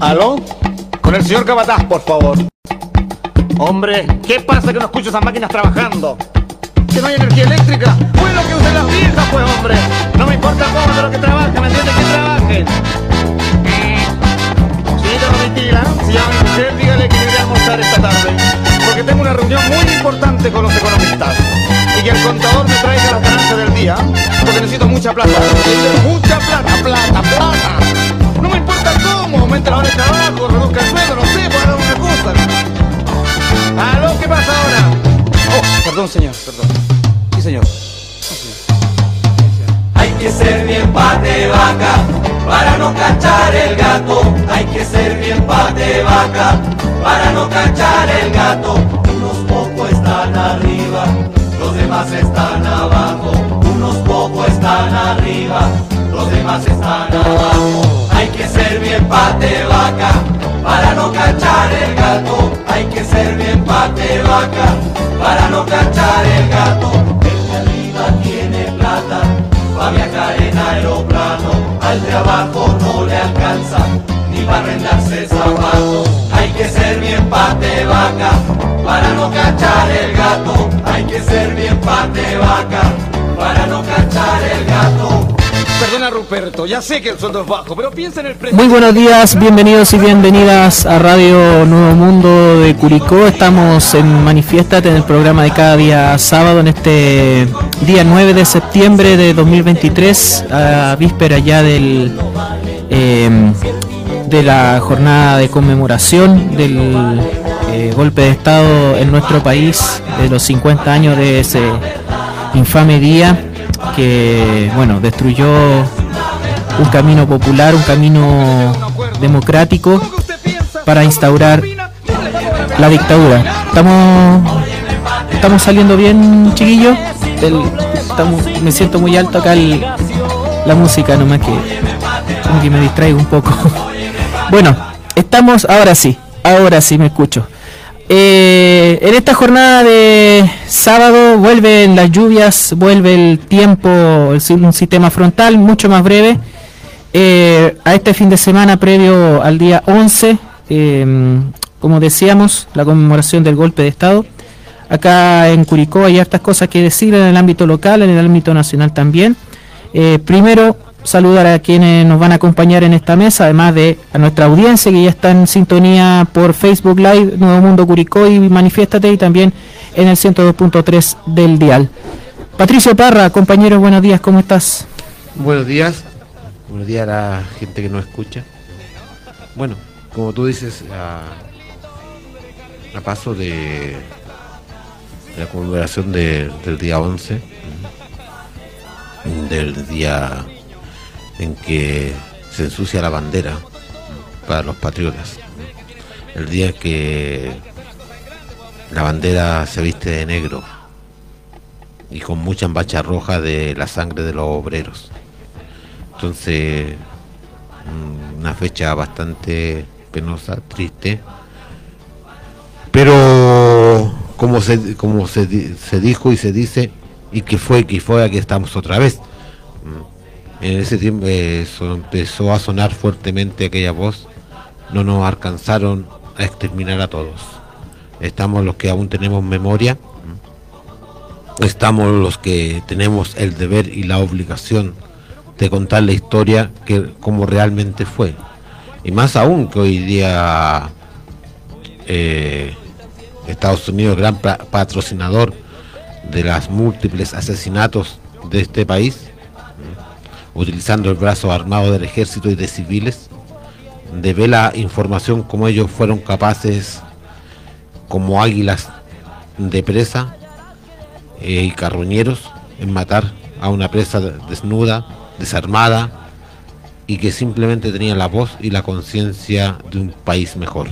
¿Aló? Con el señor Cabataz, por favor. Hombre, ¿qué pasa que no escucho esas máquinas trabajando? ¿Que no hay energía eléctrica? Pues lo que usen las viejas, pues, hombre. No me importa cómo, pero que trabajen, ¿me entiendes? Que trabajen. Señorita Domitila, si llama mi mujer, dígale que iré a almorzar esta tarde. Porque tengo una reunión muy importante con los economistas. Y que el contador me traiga las ganancias del día. Porque necesito mucha plata. Necesito mucha plata, plata, plata. Cómo, aumente la hora de trabajo, reduzca el sueldo, no sé, por alguna cosa. ¿Aló? ¿Qué pasa ahora? Oh, perdón, señor, perdón. Sí, señor. Hay que ser bien pate vaca para no cachar el gato. Hay que ser bien pate vaca para no cachar el gato. Unos pocos están arriba, los demás están abajo. Unos pocos están arriba, los demás están abajo. Hay que ser bien pate vaca para no cachar el gato. Hay que ser bien pate vaca para no cachar el gato. El de arriba tiene plata para viajar en aeroplano. Al trabajo no le alcanza ni para arrendarse zapatos. Hay que ser bien pate vaca para no cachar el gato. Hay que ser bien pate vaca para no cachar el gato. Perdona, Ruperto, ya sé que el sueldo es bajo, pero piensa en el precio. Muy buenos días, bienvenidos y bienvenidas a Radio Nuevo Mundo de Curicó. Estamos en Manifiéstate en el programa de cada día sábado, en este día 9 de septiembre de 2023, a víspera ya del eh, de la jornada de conmemoración del eh, golpe de Estado en nuestro país, de los 50 años de ese infame día que bueno destruyó un camino popular, un camino democrático para instaurar la dictadura. Estamos estamos saliendo bien, chiquillos. Me siento muy alto acá el- la música, nomás que como que me distraigo un poco. bueno, estamos ahora sí, ahora sí me escucho. Eh, en esta jornada de sábado vuelven las lluvias, vuelve el tiempo, un sistema frontal mucho más breve. Eh, a este fin de semana previo al día 11, eh, como decíamos, la conmemoración del golpe de Estado. Acá en Curicó hay hartas cosas que decir en el ámbito local, en el ámbito nacional también. Eh, primero, saludar a quienes nos van a acompañar en esta mesa, además de a nuestra audiencia que ya está en sintonía por Facebook Live, Nuevo Mundo Curicó y Manifiéstate, y también en el 102.3 del Dial. Patricio Parra, compañero, buenos días, ¿cómo estás? Buenos días, buenos días a la gente que nos escucha. Bueno, como tú dices, a, paso de, la conmemoración de- del día 11, ujú, del día en que se ensucia la bandera para los patriotas, el día que la bandera se viste de negro y con mucha embacha roja de la sangre de los obreros. Entonces, mm, una fecha bastante penosa, triste. Pero como se como se, se dijo y se dice, y que fue, que fue, aquí estamos otra vez. En ese tiempo eh, empezó a sonar fuertemente aquella voz. No nos alcanzaron a exterminar a todos. Estamos los que aún tenemos memoria. Estamos los que tenemos el deber y la obligación de contar la historia que como realmente fue. Y más aún que hoy día eh, Estados Unidos, gran pa- patrocinador de las múltiples asesinatos de este país. Utilizando el brazo armado del ejército y de civiles, de ver la información como ellos fueron capaces, como águilas de presa eh, y carroñeros, en matar a una presa desnuda, desarmada y que simplemente tenía la voz y la conciencia de un país mejor.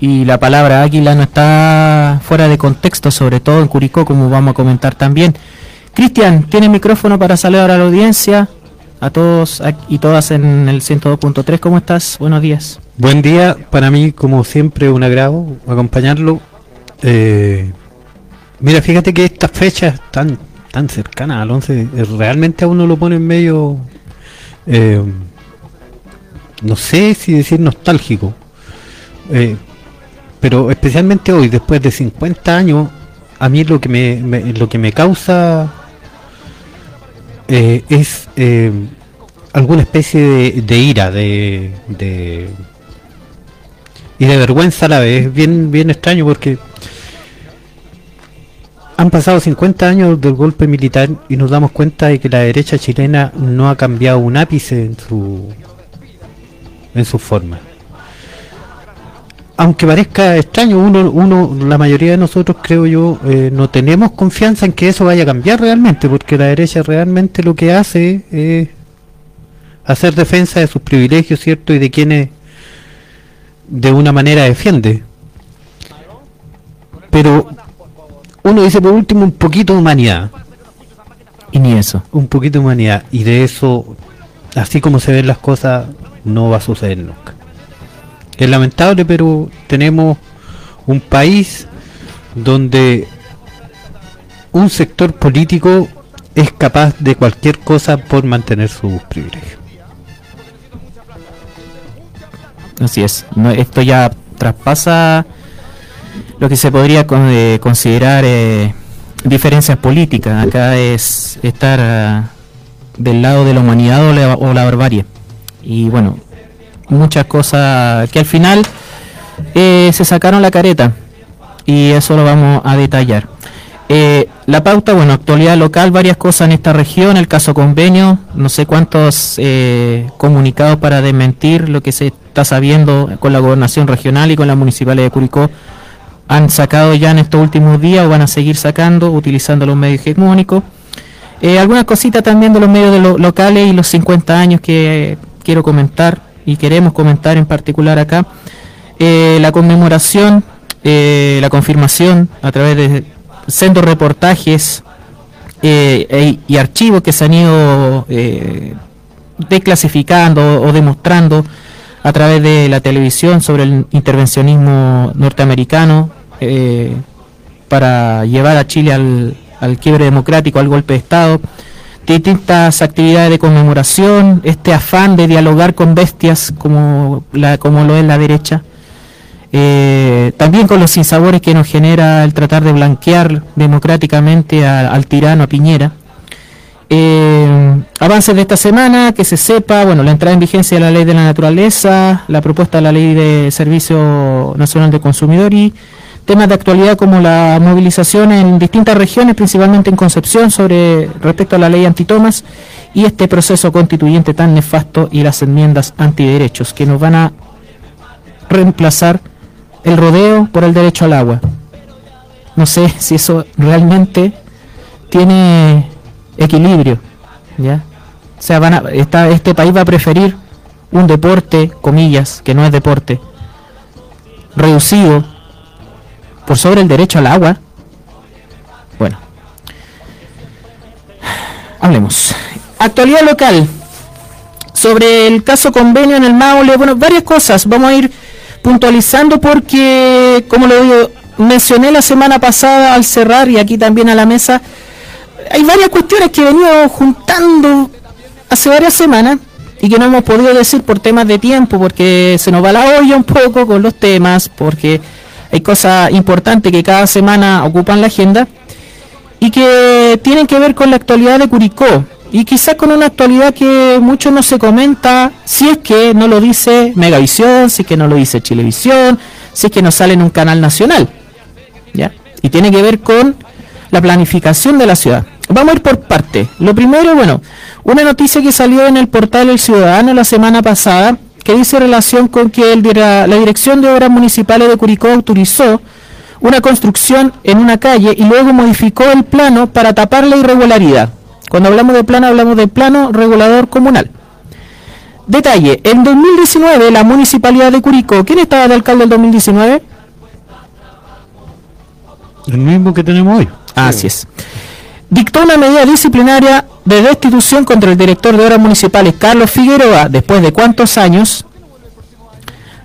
Y la palabra águila no está fuera de contexto, sobre todo en Curicó, como vamos a comentar también. Cristian, tiene micrófono para saludar a la audiencia, a todos y todas en el 102.3. ¿Cómo estás? Buenos días. Buen día, para mí como siempre un agrado acompañarlo. Eh, mira, fíjate que estas fechas tan tan cercanas al 11 eh, realmente a uno lo pone en medio eh, no sé si decir nostálgico, eh, pero especialmente hoy, después de 50 años, a mí lo que me- lo que me causa eh, es eh, alguna especie de, ira, de, de y de vergüenza a la vez. Bien, bien extraño porque han pasado 50 años del golpe militar y nos damos cuenta de que la derecha chilena no ha cambiado un ápice en su en su forma. Aunque parezca extraño, uno, uno, la mayoría de nosotros creo yo, eh, no tenemos confianza en que eso vaya a cambiar realmente, porque la derecha realmente lo que hace es hacer defensa de sus privilegios, ¿cierto? Y de quienes de una manera defiende. Pero uno dice por último un poquito de humanidad, Y ni eso. un poquito de humanidad, y de eso, así como se ven las cosas, no va a suceder nunca. Es lamentable, pero tenemos un país donde un sector político es capaz de cualquier cosa por mantener sus privilegios. Así es. Esto ya traspasa lo que se podría eh, considerar eh, diferencias políticas. Acá es estar ah, del lado de la humanidad o la, o la barbarie. Y bueno, muchas cosas que al final eh, se sacaron la careta. Y eso lo vamos a detallar. Eh, la pauta, bueno, actualidad local, varias cosas en esta región, el caso convenio, no sé cuántos eh, comunicados para desmentir lo que se está sabiendo con la gobernación regional y con las municipales de Curicó han sacado ya en estos últimos días o van a seguir sacando utilizando los medios hegemónicos. Algunas cositas también de los medios de lo- locales y los 50 años que quiero comentar y queremos comentar en particular acá. Eh, la conmemoración, eh, la confirmación a través de sendos reportajes eh, e- y archivos que se han ido desclasificando o demostrando a través de la televisión sobre el intervencionismo norteamericano para llevar a Chile al, al quiebre democrático, al golpe de Estado, distintas actividades de conmemoración, este afán de dialogar con bestias como, la, como lo es la derecha, eh, también con los sinsabores que nos genera el tratar de blanquear democráticamente al tirano, a Piñera. Eh, avances de esta semana, que se sepa, bueno, la entrada en vigencia de la ley de la naturaleza, la propuesta de la ley de Servicio Nacional de Consumidor y temas de actualidad como la movilización en distintas regiones, principalmente en Concepción, sobre respecto a la ley antitomas y este proceso constituyente tan nefasto y las enmiendas antiderechos que nos van a reemplazar el rodeo por el derecho al agua. No sé si eso realmente tiene equilibrio, ¿ya? O sea, van a, esta- este país va a preferir un deporte, comillas, que no es deporte, reducido por sobre el derecho al agua. Bueno, hablemos. Actualidad local. Sobre el caso convenio en el Maule, bueno, varias cosas. Vamos a ir puntualizando porque, como lo mencioné la semana pasada al cerrar y aquí también a la mesa, hay varias cuestiones que he venido juntando hace varias semanas y que no hemos podido decir por temas de tiempo, porque se nos va la olla un poco con los temas, porque hay cosas importantes que cada semana ocupan la agenda y que tienen que ver con la actualidad de Curicó y quizás con una actualidad que mucho no se comenta si es que no lo dice Megavisión, si es que no lo dice Chilevisión, si es que no sale en un canal nacional. ¿ya? Y tiene que ver con la planificación de la ciudad. Vamos a ir por parte. Lo primero, bueno, una noticia que salió en el portal El Ciudadano la semana pasada, que dice relación con que el la Dirección de Obras Municipales de Curicó autorizó una construcción en una calle y luego modificó el plano para tapar la irregularidad. Cuando hablamos de plano, hablamos de plano regulador comunal. Detalle, en 2019 la Municipalidad de Curicó, ¿quién estaba de alcalde el 2019? El mismo que tenemos hoy. Así es. Dictó una medida disciplinaria de destitución contra el director de obras municipales Carlos Figueroa, después de cuántos años,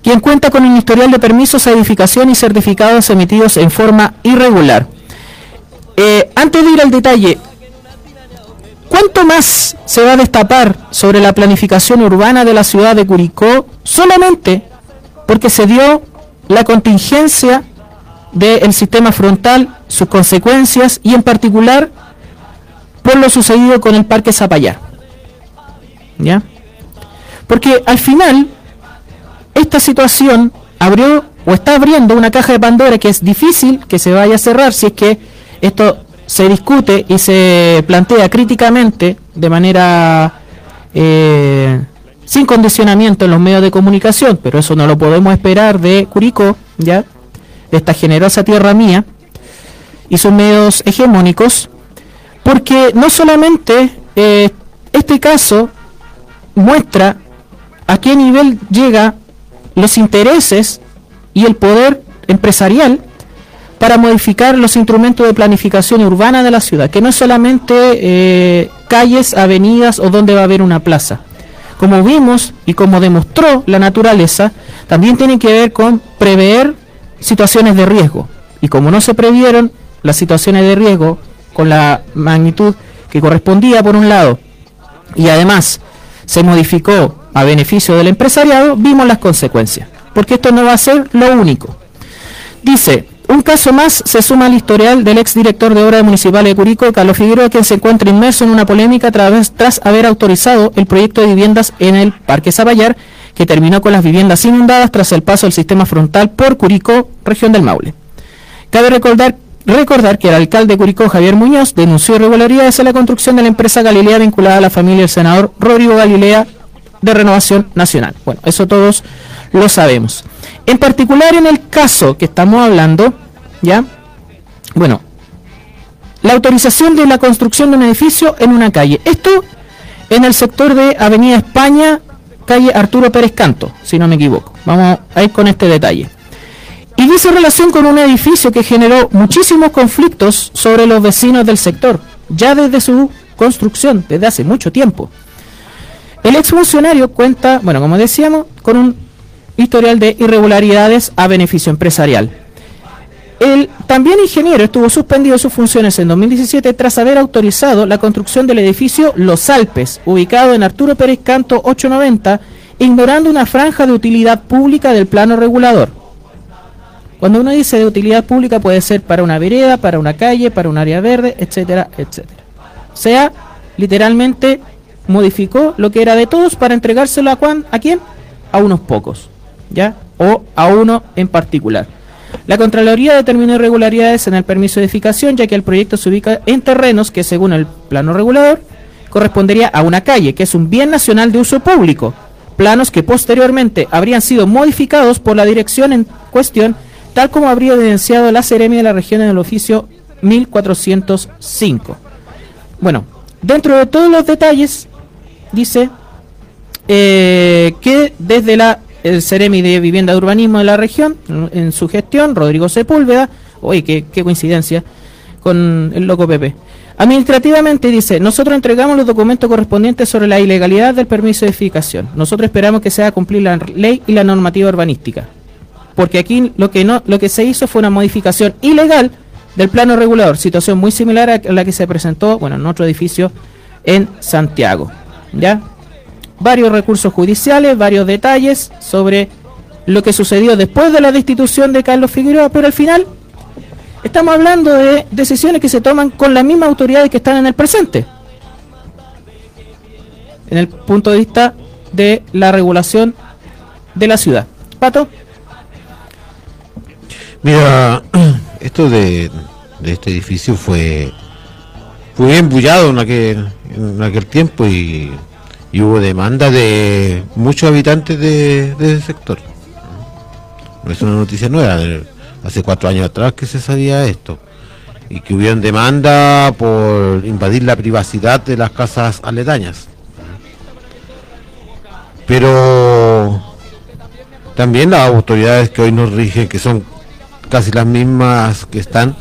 quien cuenta con un historial de permisos a edificación y certificados emitidos en forma irregular. Eh, antes de ir al detalle, ¿Cuánto más se va a destapar sobre la planificación urbana de la ciudad de Curicó solamente porque se dio la contingencia del sistema frontal, sus consecuencias y en particular por lo sucedido con el Parque Zapallar? ¿Ya? Porque al final esta situación abrió o está abriendo una caja de Pandora que es difícil que se vaya a cerrar si es que esto se discute y se plantea críticamente de manera eh, sin condicionamiento en los medios de comunicación, pero eso no lo podemos esperar de Curicó, ya, de esta generosa tierra mía y sus medios hegemónicos, porque no solamente eh, este caso muestra a qué nivel llega los intereses y el poder empresarial para modificar los instrumentos de planificación urbana de la ciudad, que no es solamente eh, calles, avenidas o donde va a haber una plaza. Como vimos y como demostró la naturaleza, también tiene que ver con prever situaciones de riesgo. Y como no se previeron las situaciones de riesgo con la magnitud que correspondía por un lado, y además se modificó a beneficio del empresariado, vimos las consecuencias. Porque esto no va a ser lo único. Dice, un caso más se suma al historial del exdirector de Obras Municipales de Curicó, Carlos Figueroa, quien se encuentra inmerso en una polémica tras, haber autorizado el proyecto de viviendas en el Parque Saballar, que terminó con las viviendas inundadas tras el paso del sistema frontal por Curicó, región del Maule. Cabe recordar, recordar que el alcalde de Curicó, Javier Muñoz, denunció irregularidades en la construcción de la empresa Galilea vinculada a la familia del senador Rodrigo Galilea de Renovación Nacional. Bueno, eso todos lo sabemos. En particular en el caso que estamos hablando, ¿ya? Bueno, la autorización de la construcción de un edificio en una calle. Esto en el sector de Avenida España, calle Arturo Pérez Canto, si no me equivoco. Vamos a ir con este detalle. Y dice relación con un edificio que generó muchísimos conflictos sobre los vecinos del sector, ya desde su construcción, desde hace mucho tiempo. El exfuncionario cuenta, bueno, como decíamos, con un historial de irregularidades a beneficio empresarial. El también ingeniero estuvo suspendido de sus funciones en 2017 tras haber autorizado la construcción del edificio Los Alpes, ubicado en Arturo Pérez Canto 890, ignorando una franja de utilidad pública del plano regulador. Cuando uno dice de utilidad pública puede ser para una vereda, para una calle, para un área verde, etcétera, etcétera. O sea, literalmente modificó lo que era de todos para entregárselo a, ¿a quién? A unos pocos. ¿ya? O a uno en particular. La Contraloría determinó irregularidades en el permiso de edificación, ya que el proyecto se ubica en terrenos que, según el plano regulador, correspondería a una calle, que es un bien nacional de uso público. Planos que posteriormente habrían sido modificados por la dirección en cuestión, tal como habría evidenciado la Seremi de la región en el oficio 1405. Bueno, dentro de todos los detalles, dice eh, que desde la el Ceremi de Vivienda de Urbanismo de la región, en su gestión, Rodrigo Sepúlveda, oye, qué, coincidencia, con el loco Pepe. Administrativamente dice, nosotros entregamos los documentos correspondientes sobre la ilegalidad del permiso de edificación. Nosotros esperamos que se haga cumplir la ley y la normativa urbanística. Porque aquí lo que no, lo que se hizo fue una modificación ilegal del plano regulador, situación muy similar a la que se presentó, bueno, en otro edificio en Santiago. ¿Ya? varios recursos judiciales, varios detalles sobre lo que sucedió después de la destitución de Carlos Figueroa, pero al final estamos hablando de decisiones que se toman con las mismas autoridades que están en el presente, en el punto de vista de la regulación de la ciudad. Pato. Mira, esto de, este edificio fue, fue bien bullado en aquel, en aquel tiempo y hubo demanda de muchos habitantes de, ese sector. No es una noticia nueva, hace cuatro años atrás que se sabía esto. Y que hubieron demanda por invadir la privacidad de las casas aledañas. Pero también las autoridades que hoy nos rigen, que son casi las mismas que están,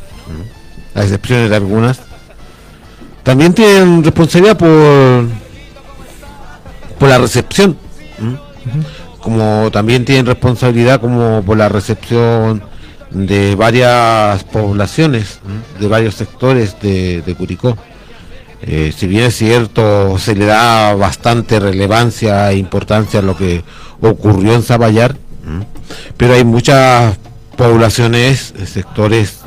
a excepción de algunas, también tienen responsabilidad por por la recepción. Como también tienen responsabilidad como por la recepción de varias poblaciones, de varios sectores de, Curicó. Eh, si bien es cierto, se le da bastante relevancia e importancia a lo que ocurrió en Zaballar, pero hay muchas poblaciones, eh, sectores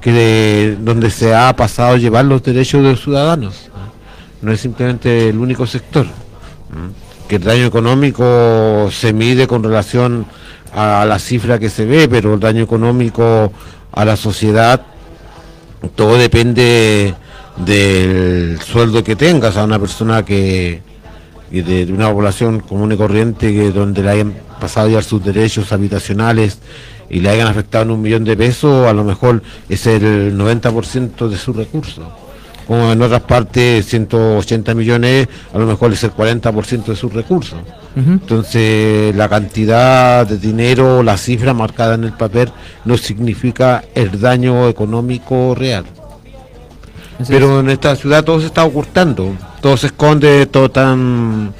que donde se ha pasado a llevar los derechos de los ciudadanos. No es simplemente el único sector. Que el daño económico se mide con relación a la cifra que se ve, pero el daño económico a la sociedad, todo depende del sueldo que tengas a una persona que de, una población común y corriente que donde le hayan pasado ya sus derechos habitacionales y le hayan afectado en un millón de pesos, a lo mejor es el 90% de sus recursos. Como en otras partes, 180 millones, a lo mejor es el 40% de sus recursos. Entonces, la cantidad de dinero, la cifra marcada en el papel, no significa el daño económico real. Pero en esta ciudad todo se está ocultando, todo se esconde, todo están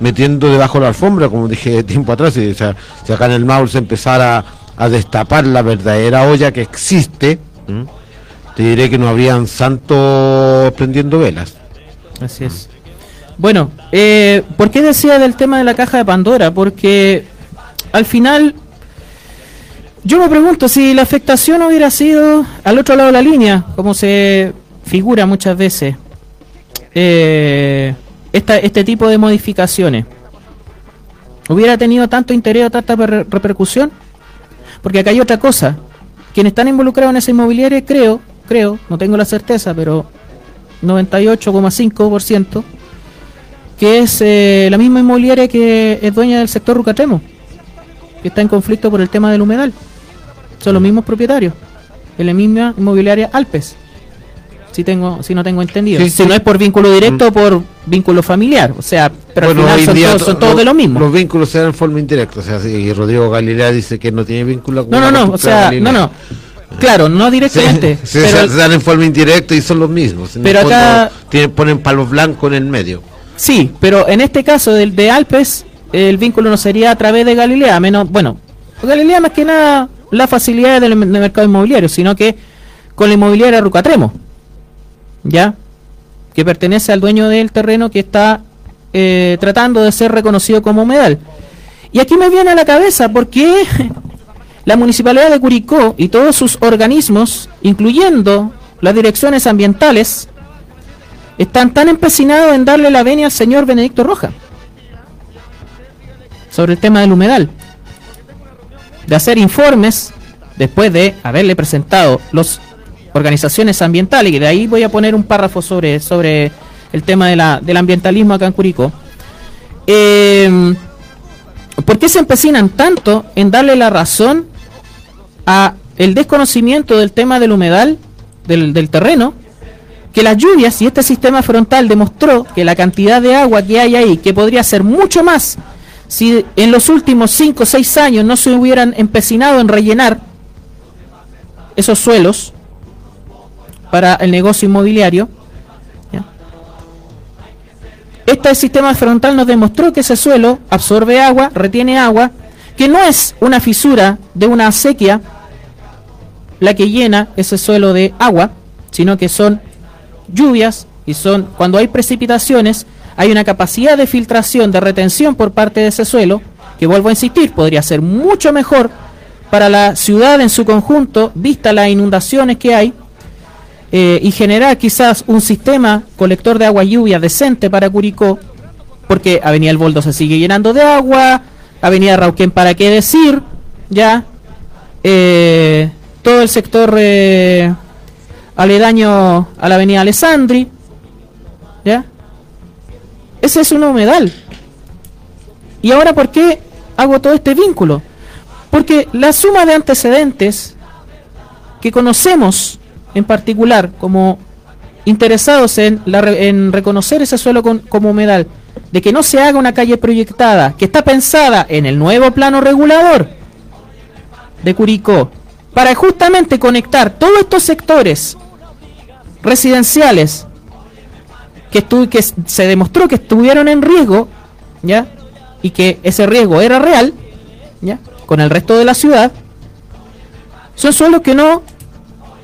metiendo debajo de la alfombra, como dije tiempo atrás. O sea, si acá en el Maul se empezara a destapar la verdadera olla que existe, te diré que no habrían santos prendiendo velas. Así es. Bueno, eh, ¿por qué decía del tema de la caja de Pandora? Porque al final yo me pregunto si la afectación hubiera sido al otro lado de la línea, como se figura muchas veces eh, este tipo de modificaciones. ¿Hubiera tenido tanto interés o tanta repercusión? Porque acá hay otra cosa. Quienes están involucrados en esa inmobiliaria, creo, creo, no tengo la certeza, pero 98,5%, que es eh, la misma inmobiliaria que es dueña del sector Rucatremo, que está en conflicto por el tema del humedal. Son los mismos propietarios, en la misma inmobiliaria Alpes si tengo si no tengo entendido si no es por vínculo directo mm. por vínculo familiar o sea pero al final son, todos, de lo mismo. los vínculos se dan en forma indirecta o sea si Rodrigo Galilea dice que no tiene vínculo con no no no o sea no no. Claro no directamente se, dan en forma indirecta y son los mismos. Pero acá tienen, ponen palos blancos en el medio. Sí pero en este caso del de Alpes el vínculo no sería a través de Galilea menos bueno Galilea más que nada la facilidad del mercado inmobiliario sino que con la inmobiliaria Rucatremo ¿ya? Que pertenece al dueño del terreno que está eh, tratando de ser reconocido como humedal. Y aquí me viene a la cabeza porque la municipalidad de Curicó y todos sus organismos, incluyendo las direcciones ambientales, están tan empecinados en darle la venia al señor Benedicto Roja sobre el tema del humedal, de hacer informes después de haberle presentado los organizaciones ambientales, y de ahí voy a poner un párrafo sobre, sobre el tema de la, del ambientalismo acá en Curicó. Eh, ¿Por qué se empecinan tanto en darle la razón a el desconocimiento del tema del humedal, del, del terreno? Que las lluvias y este sistema frontal demostró que la cantidad de agua que hay ahí, que podría ser mucho más si en los últimos 5 o 6 años no se hubieran empecinado en rellenar esos suelos, para el negocio inmobiliario. Este sistema frontal nos demostró que ese suelo absorbe agua, retiene agua, que no es una fisura de una acequia la que llena ese suelo de agua, sino que son lluvias y son cuando hay precipitaciones hay una capacidad de filtración, de retención por parte de ese suelo, que vuelvo a insistir, podría ser mucho mejor para la ciudad en su conjunto, vista las inundaciones que hay, eh, y generar quizás un sistema colector de agua lluvia decente para Curicó, porque Avenida El Boldo se sigue llenando de agua, Avenida Rauquén para qué decir, ya, eh, todo el sector eh, aledaño a la Avenida Alessandri, ya, ese es un humedal. Y ahora, ¿por qué hago todo este vínculo? Porque la suma de antecedentes que conocemos en particular como interesados en, en reconocer ese suelo como humedal, de que no se haga una calle proyectada, que está pensada en el nuevo plano regulador de Curicó, para justamente conectar todos estos sectores residenciales que, que se demostró que estuvieron en riesgo, ¿ya? Y que ese riesgo era real, ¿ya? Con el resto de la ciudad, son suelos que no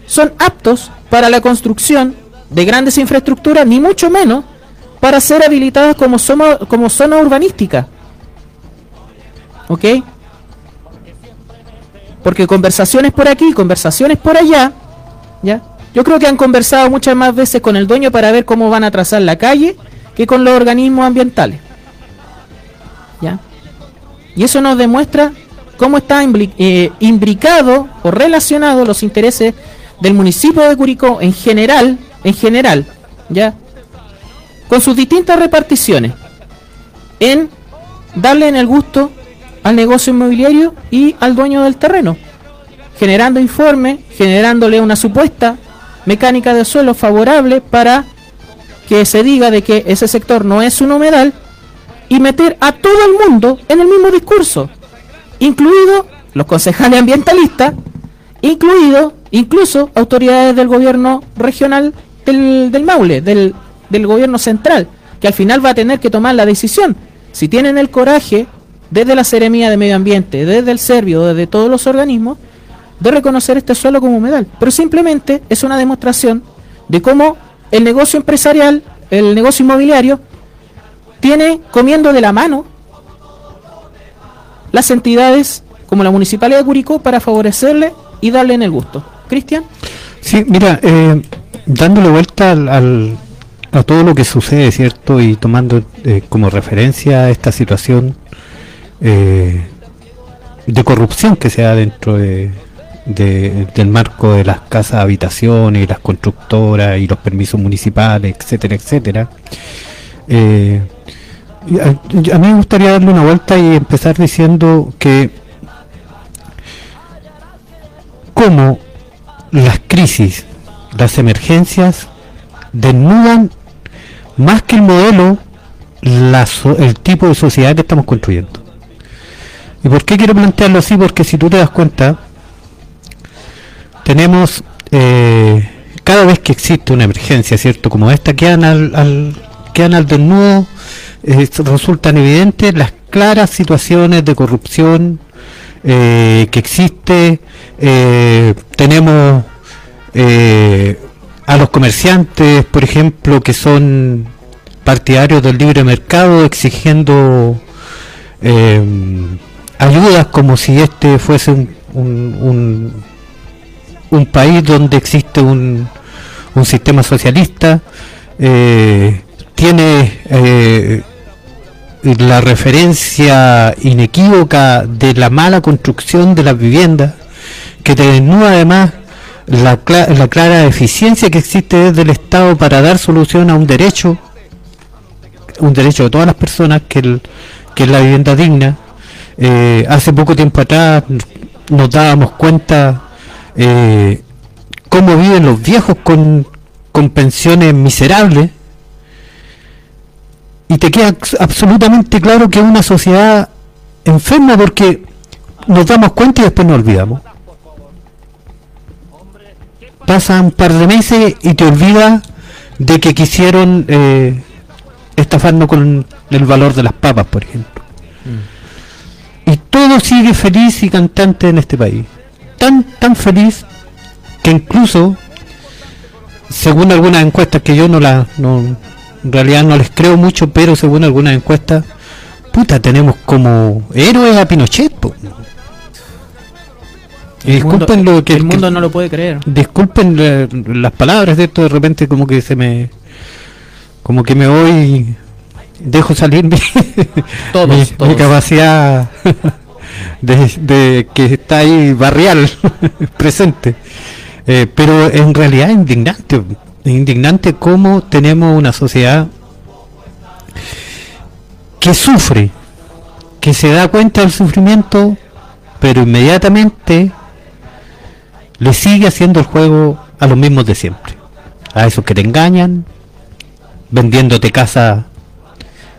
son aptos para la construcción de grandes infraestructuras, ni mucho menos para ser habilitadas como, como zona urbanística. ¿Ok? Porque conversaciones por aquí, conversaciones por allá, ¿ya? Yo creo que han conversado muchas más veces con el dueño para ver cómo van a trazar la calle que con los organismos ambientales. ¿Ya? Y eso nos demuestra cómo está eh, imbricado o relacionado los intereses del municipio de Curicó en general, en general, ¿ya? Con sus distintas reparticiones en darle en el gusto al negocio inmobiliario y al dueño del terreno, generando informes, generándole una supuesta mecánica de suelo favorable para que se diga de que ese sector no es un humedal y meter a todo el mundo en el mismo discurso, incluido los concejales ambientalistas, incluido incluso autoridades del gobierno regional del, Maule, del, del gobierno central, que al final va a tener que tomar la decisión. Si tienen el coraje, desde la Seremía de Medio Ambiente, desde el Servio, desde todos los organismos, de reconocer este suelo como humedal. Pero simplemente es una demostración de cómo el negocio empresarial, el negocio inmobiliario, tiene comiendo de la mano las entidades como la Municipalidad de Curicó para favorecerle y darle en el gusto. Cristian. Sí, mira, eh, dándole vuelta al, a todo lo que sucede, ¿cierto? Y tomando eh, como referencia esta situación eh, de corrupción que se da dentro de, del marco de las casas y las constructoras y los permisos municipales, etcétera, etcétera. A, mí me gustaría darle una vuelta y empezar diciendo que cómo las crisis, las emergencias desnudan más que el modelo el tipo de sociedad que estamos construyendo. ¿Y por qué quiero plantearlo así? Porque si tú te das cuenta, tenemos eh, cada vez que existe una emergencia, ¿cierto? Como esta, quedan al, al, quedan al desnudo, eh, resultan evidentes las claras situaciones de corrupción eh, que existe. tenemos a los comerciantes, por ejemplo, que son partidarios del libre mercado exigiendo ayudas como si este fuese un, un país donde existe un, un sistema socialista, eh, tiene eh, la referencia inequívoca de la mala construcción de las viviendas, que te desnuda además la, la clara deficiencia que existe desde el Estado para dar solución a un derecho, un derecho de todas las personas, que, que es la vivienda digna. Eh, hace poco tiempo atrás nos dábamos cuenta eh, cómo viven los viejos con, con pensiones miserables y te queda absolutamente claro que es una sociedad enferma porque nos damos cuenta y después nos olvidamos. Pasa un par de meses y te olvidas de que quisieron eh, estafarnos con el valor de las papas, por ejemplo. Mm. Y todo sigue feliz y cantante en este país tan, tan feliz que incluso, según algunas encuestas que yo no la, no, en realidad no les creo mucho, pero según algunas encuestas, puta, tenemos como héroes a Pinochet. Y disculpen lo que el mundo no lo puede creer. Disculpen las palabras de esto de repente como que se me como que me voy dejo salir mi, mi capacidad de, que está ahí barrial presente. Eh, pero en realidad es indignante, indignante cómo tenemos una sociedad que sufre, que se da cuenta del sufrimiento, pero inmediatamente le sigue haciendo el juego a los mismos de siempre. A esos que te engañan, vendiéndote casas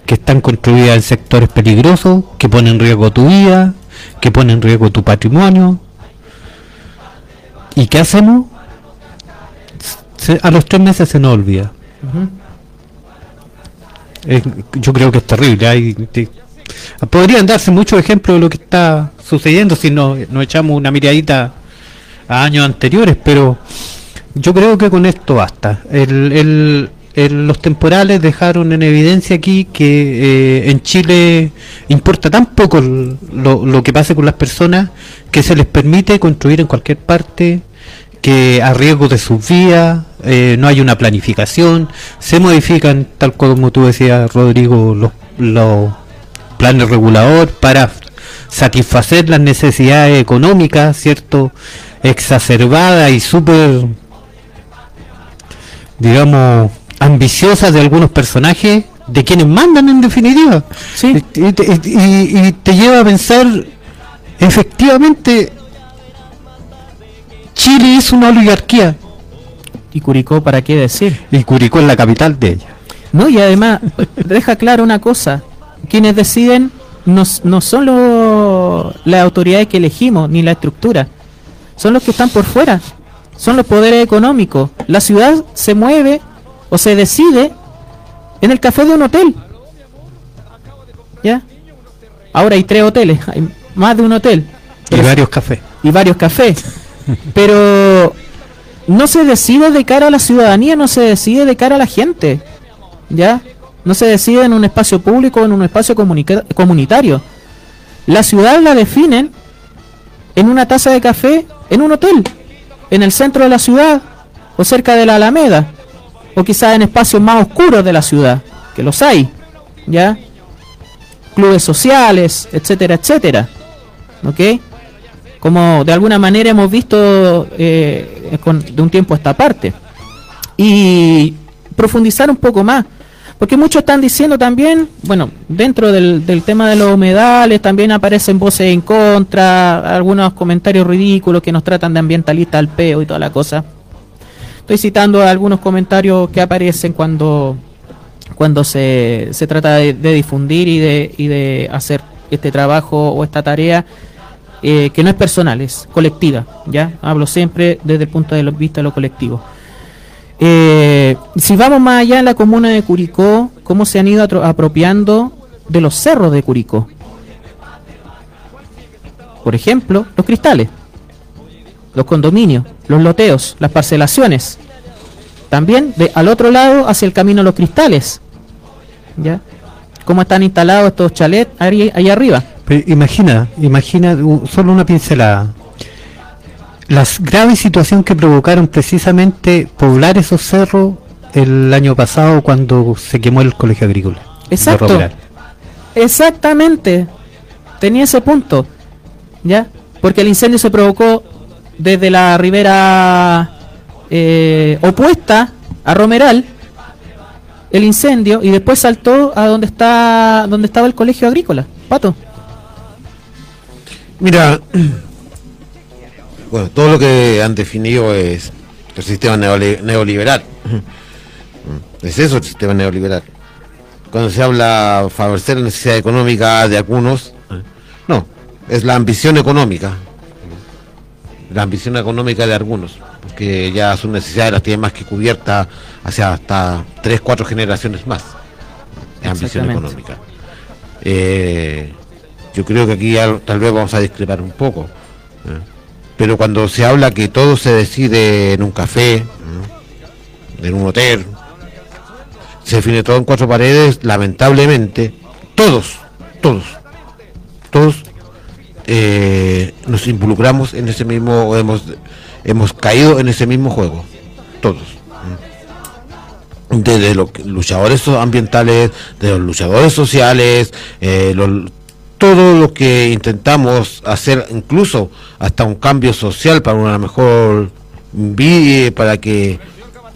que están construidas en sectores peligrosos, que ponen en riesgo tu vida, que pone en riesgo tu patrimonio. ¿Y qué hacemos? A los tres meses se nos olvida. yo creo que es terrible. Hay, podrían darse muchos ejemplos de lo que está sucediendo si nos, echamos una miradita a años anteriores, pero yo creo que con esto basta. El, el- el- los temporales dejaron en evidencia aquí que eh, en Chile importa tan poco lo, lo que pase con las personas que se les permite construir en cualquier parte, que a riesgo de sus vías, eh, no hay una planificación, se modifican, tal como tú decías, Rodrigo, los, los planes regulador para satisfacer las necesidades económicas, ¿cierto? Exacerbadas y súper, digamos, ambiciosas de algunos personajes, de quienes mandan en definitiva. Sí. Y te lleva a pensar, efectivamente, Chile es una oligarquía Y Curicó, ¿para qué decir? y Curicó es la capital de ella. No, y además, deja claro una cosa. Quienes deciden no, no son lo- las autoridades que elegimos, ni la estructura. Son los que están por fuera. Son los poderes económicos. La ciudad se mueve o se decide en el café de un hotel. ¿Ya? Ahora hay tres hoteles, hay más de un hotel. Y varios cafés. y varios cafés. Pero no se decide de cara a la ciudadanía, no se decide de cara a la gente. ¿Ya? No se decide en un espacio público en un espacio comunitario. La ciudad la definen en una taza de café en un hotel, en el centro de la ciudad o cerca de la Alameda, o quizás en espacios más oscuros de la ciudad, que los hay, ¿ya? Clubes sociales, etcétera, etcétera. ¿Ok? Como de alguna manera hemos visto eh, de un tiempo a esta parte. Y profundizar un poco más, porque muchos están diciendo también, bueno, dentro del, tema de los humedales también aparecen voces en contra, algunos comentarios ridículos que nos tratan de ambientalistas al peo y toda la cosa. Estoy citando algunos comentarios que aparecen cuando cuando se, se trata de, de difundir y de, y de hacer este trabajo o esta tarea eh, que no es personal, es colectiva, ¿ya? Hablo siempre desde el punto de vista de lo colectivo. Eh, si vamos más allá en la comuna de Curicó, ¿cómo se han ido apropiando de los cerros de Curicó? Por ejemplo, los cristales, los condominios, los loteos, las parcelaciones. También al otro lado, hacia el camino Los Cristales. ¿Ya? ¿Cómo están instalados estos chalets ahí, ahí arriba? Pero imagina, imagina solo una pincelada. La grave situación que provocaron precisamente poblar esos cerros el año pasado cuando se quemó el colegio agrícola. Exacto. Exactamente. Tenía ese punto. ¿Ya? Porque el incendio se provocó desde la ribera eh, opuesta a Romeral, el incendio, y después saltó a donde está donde estaba el colegio agrícola. Pato. Mira, bueno, todo lo que han definido es el sistema neoli- neoliberal. Es eso el sistema neoliberal. Cuando se habla favorecer la necesidad económica de algunos, no, es la ambición económica. La ambición económica de algunos, porque ya sus necesidades las tienen más que cubiertas hacia hasta tres, cuatro generaciones más. Es ambición económica. Eh, yo creo que aquí ya tal vez vamos a discrepar un poco. ¿eh? Pero cuando se habla que todo se decide en un café, ¿eh? en un hotel, se define todo en cuatro paredes, lamentablemente, todos, todos, todos eh, nos involucramos en ese mismo, o hemos, hemos caído en ese mismo juego, todos. ¿eh? Desde los luchadores ambientales, de los luchadores sociales, eh, todo lo que intentamos hacer, incluso hasta un cambio social para una mejor vida, para que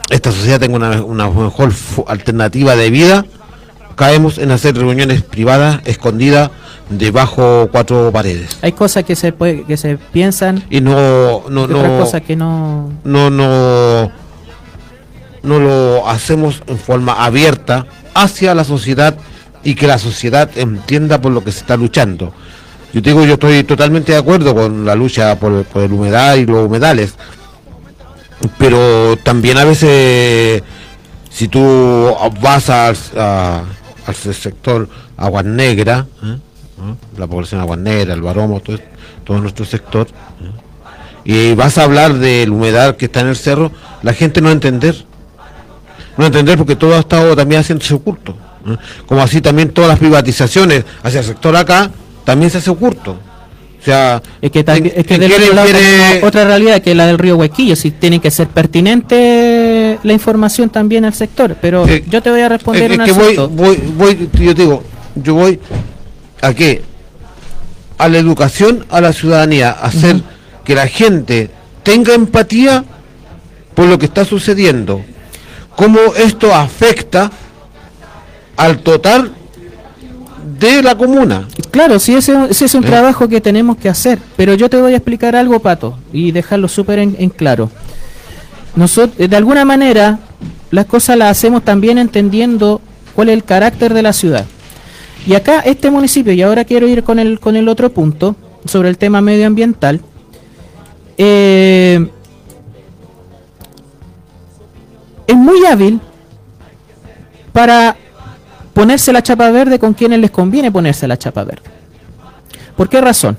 esta sociedad tenga una, una mejor alternativa de vida, caemos en hacer reuniones privadas escondidas debajo cuatro paredes. Hay cosas que se puede, que se piensan Y no, no, y no, cosas que no. no, no, no lo hacemos en forma abierta hacia la sociedad y que la sociedad entienda por lo que se está luchando. Yo digo, yo estoy totalmente de acuerdo con la lucha por, por el humedad y los humedales, pero también a veces si tú vas a- al sector Aguas Negras, ¿eh? ¿no? la población Aguas Negras, el Baromo, todo, todo nuestro sector, ¿eh? y vas a hablar del humedal que está en el cerro, la gente no va a entender. No va a entender porque todo ha estado también haciéndose oculto. ¿no? Como así también todas las privatizaciones hacia el sector acá, también se hace oculto. O sea, Es que, también- es que del quiere- otro lado quiere- otra realidad que la del río Huequillo, si tiene que ser pertinente la información también al sector, pero Eh, yo te voy a responder es, un es que voy, asunto. voy, voy, yo te digo, yo voy a qué? A la educación a la ciudadanía, a hacer que la gente tenga empatía por lo que está sucediendo, cómo esto afecta al total de la comuna. Claro, sí, ese, ese es un Eh. trabajo que tenemos que hacer, pero yo te voy a explicar algo, Pato, y dejarlo súper en, en claro. Nosotros, de alguna manera, las cosas las hacemos también entendiendo cuál es el carácter de la ciudad. Y acá, este municipio, y ahora quiero ir con el, con el otro punto, sobre el tema medioambiental, eh, es muy hábil para ponerse la chapa verde con quienes les conviene ponerse la chapa verde. ¿Por qué razón?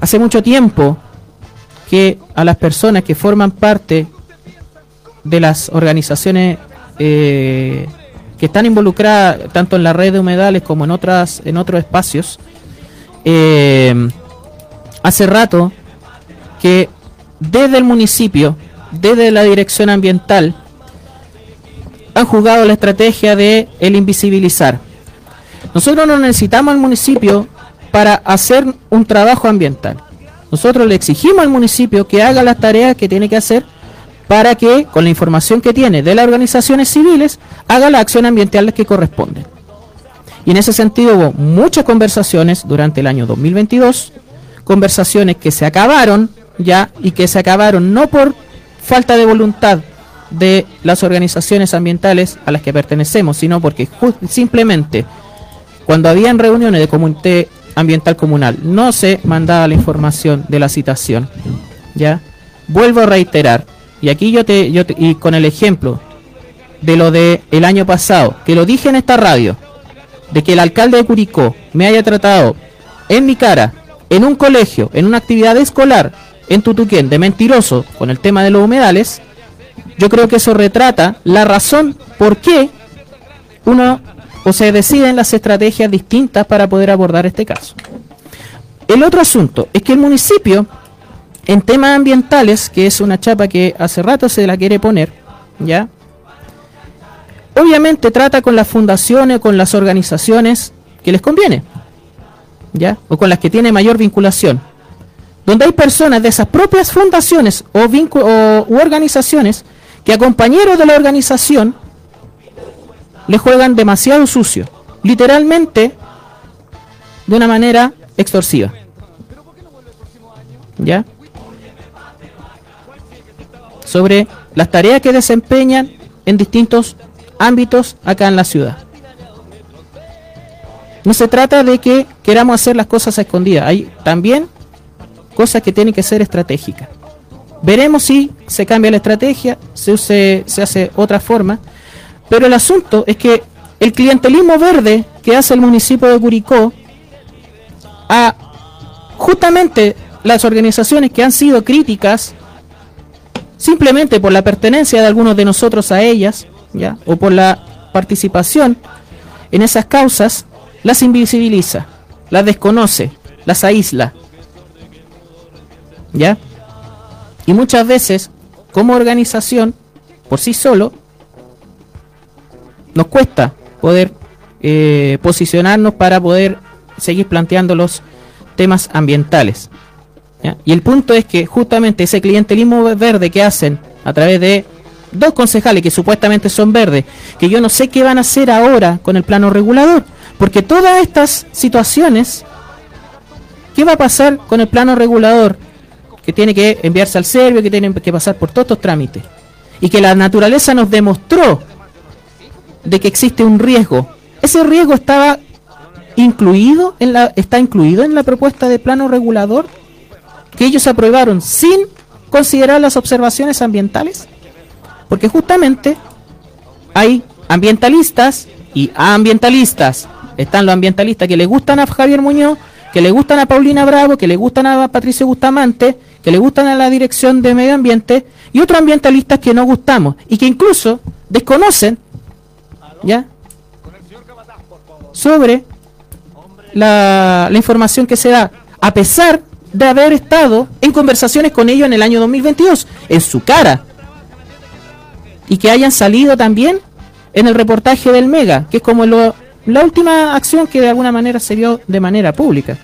Hace mucho tiempo que a las personas que forman parte de las organizaciones eh, que están involucradas tanto en la red de humedales como en otras en otros espacios eh, hace rato que desde el municipio desde la dirección ambiental han jugado la estrategia de el invisibilizar. Nosotros no necesitamos al municipio para hacer un trabajo ambiental. Nosotros le exigimos al municipio que haga las tareas que tiene que hacer para que, con la información que tiene de las organizaciones civiles, haga las acciones ambientales que corresponden. Y en ese sentido hubo muchas conversaciones durante el año 2022, conversaciones que se acabaron ya y que se acabaron no por falta de voluntad de las organizaciones ambientales a las que pertenecemos, sino porque simplemente cuando habían reuniones de comité ambiental comunal no se mandaba la información de la citación. ¿Ya? Vuelvo a reiterar, y aquí yo te, yo te- y con el ejemplo de lo de el año pasado, que lo dije en esta radio, de que el alcalde de Curicó me haya tratado en mi cara, en un colegio, en una actividad escolar, en Tutuquén, de mentiroso con el tema de los humedales, yo creo que eso retrata la razón por qué uno o se deciden las estrategias distintas para poder abordar este caso. El otro asunto es que el municipio, en temas ambientales, que es una chapa que hace rato se la quiere poner, ¿ya? Obviamente trata con las fundaciones, con las organizaciones que les conviene, ¿ya? O con las que tiene mayor vinculación. Donde hay personas de esas propias fundaciones o, o u organizaciones que a compañeros de la organización le juegan demasiado sucio, literalmente de una manera extorsiva. ¿Ya? Sobre las tareas que desempeñan en distintos ámbitos acá en la ciudad. No se trata de que queramos hacer las cosas a escondidas, hay también cosas que tienen que ser estratégicas. Veremos si se cambia la estrategia, se, use- se hace otra forma, pero el asunto es que el clientelismo verde que hace el municipio de Curicó a justamente las organizaciones que han sido críticas simplemente por la pertenencia de algunos de nosotros a ellas, ¿ya? o por la participación en esas causas, las invisibiliza, las desconoce, las aísla. ¿Ya? Y muchas veces, como organización, por sí solo, nos cuesta poder eh, posicionarnos para poder seguir planteando los temas ambientales. Y el punto es que justamente ese clientelismo verde que hacen a través de dos concejales que supuestamente son verdes, que yo no sé qué van a hacer ahora con el plano regulador, porque todas estas situaciones, ¿qué va a pasar con el plano regulador? Tiene que enviarse al serbio, que tiene que pasar por todos estos trámites. Y que la naturaleza nos demostró de que existe un riesgo. Ese riesgo estaba incluido en la está incluido en la propuesta de plano regulador que ellos aprobaron sin considerar las observaciones ambientales, porque justamente hay ambientalistas y ambientalistas. Están los ambientalistas que le gustan a Javier Muñoz, que le gustan a Paulina Bravo, que le gustan a Patricio Bustamante, que le gustan a la dirección de medio ambiente y otros ambientalistas que no gustamos y que incluso desconocen ya sobre la, la información que se da, a pesar de haber estado en conversaciones con ellos en el año 2022, en su cara. Y que hayan salido también en el reportaje del Mega, que es como lo, la última acción que de alguna manera se vio de manera pública.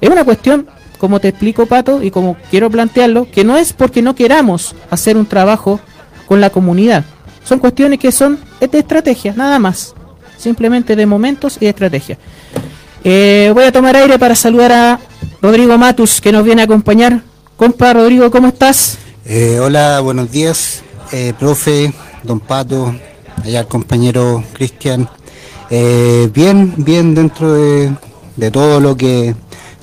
Es una cuestión, como te explico, Pato, y como quiero plantearlo, que no es porque no queramos hacer un trabajo con la comunidad. Son cuestiones que son de estrategia, nada más. Simplemente de momentos y de estrategia. Eh, voy a tomar aire para saludar a Rodrigo Matus, que nos viene a acompañar. Compa Rodrigo, ¿cómo estás? Eh, hola, buenos días, eh, profe, don Pato, allá el compañero Cristian. Bien, bien dentro de, de todo lo que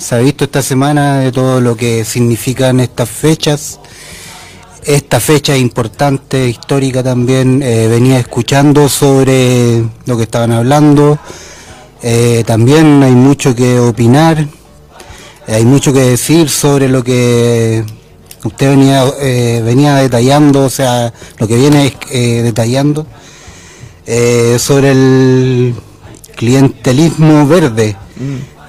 se ha visto esta semana, de todo lo que significan estas fechas. Esta fecha importante, histórica también, eh, venía escuchando sobre lo que estaban hablando. Eh, también hay mucho que opinar, hay mucho que decir sobre lo que usted venía, eh, venía detallando, o sea, lo que viene eh, detallando, eh, sobre el clientelismo verde.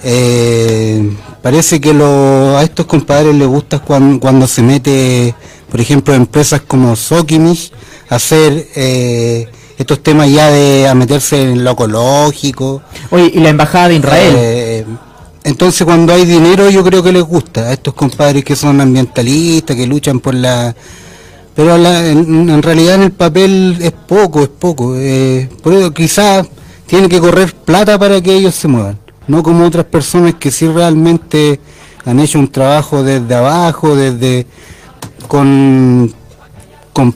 Eh, parece que lo- a estos compadres les gusta cuan- cuando, se mete, por ejemplo, empresas como Sokimich, a hacer eh, estos temas ya de a meterse en lo ecológico. Oye, y la embajada de Israel. Eh, entonces cuando hay dinero yo creo que les gusta a estos compadres que son ambientalistas, que luchan por la... Pero la- en, en realidad en el papel es poco, es poco. por eso quizás tiene que correr plata para que ellos se muevan. No como otras personas que sí realmente han hecho un trabajo desde abajo, desde con, con,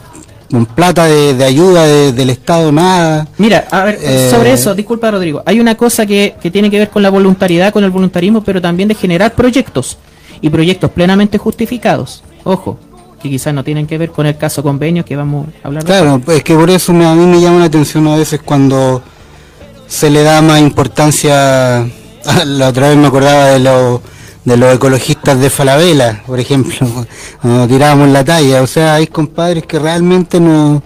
con plata de, de ayuda de- del Estado, nada. Mira, a ver, Eh, sobre eso, disculpa Rodrigo, hay una cosa que, que tiene que ver con la voluntariedad, con el voluntarismo, pero también de generar proyectos y proyectos plenamente justificados. Ojo, que quizás no tienen que ver con el caso convenio que vamos a hablar. Claro, es que por eso me, a mí me llama la atención a veces cuando se le da más importancia. La otra vez me acordaba de los de los ecologistas de Falabella, por ejemplo, cuando tirábamos la talla. O sea, hay compadres que realmente no.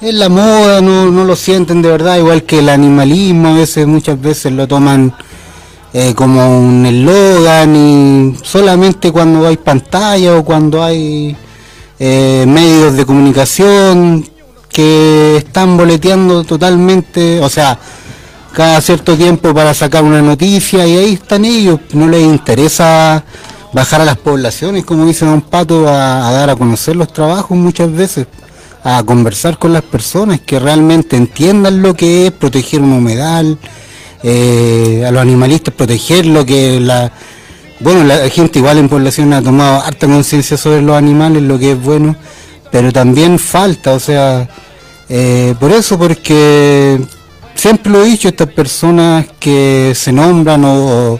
Es la moda, no, no lo sienten de verdad, igual que el animalismo, a veces, muchas veces lo toman eh, como un eslogan y solamente cuando hay pantalla o cuando hay eh, medios de comunicación que están boleteando totalmente, o sea, cada cierto tiempo para sacar una noticia y ahí están ellos, no les interesa bajar a las poblaciones, como dice Don Pato, a, dar a conocer los trabajos muchas veces, a conversar con las personas que realmente entiendan lo que es proteger un humedal, eh, a los animalistas proteger lo que la bueno la gente igual en población ha tomado harta conciencia sobre los animales lo que es bueno pero también falta o sea eh, por eso porque siempre lo he dicho estas personas que se nombran o,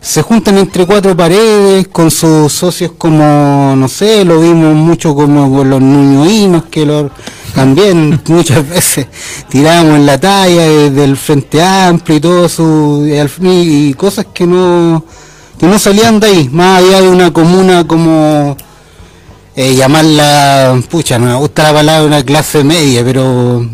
se juntan entre cuatro paredes con sus socios como no sé lo vimos mucho como con los nuñoínos que lo, también muchas veces tiramos en la talla de- del frente amplio y todo su y, y cosas que no que no salían de ahí más allá de una comuna como eh, llamarla pucha no me gusta la palabra una clase media pero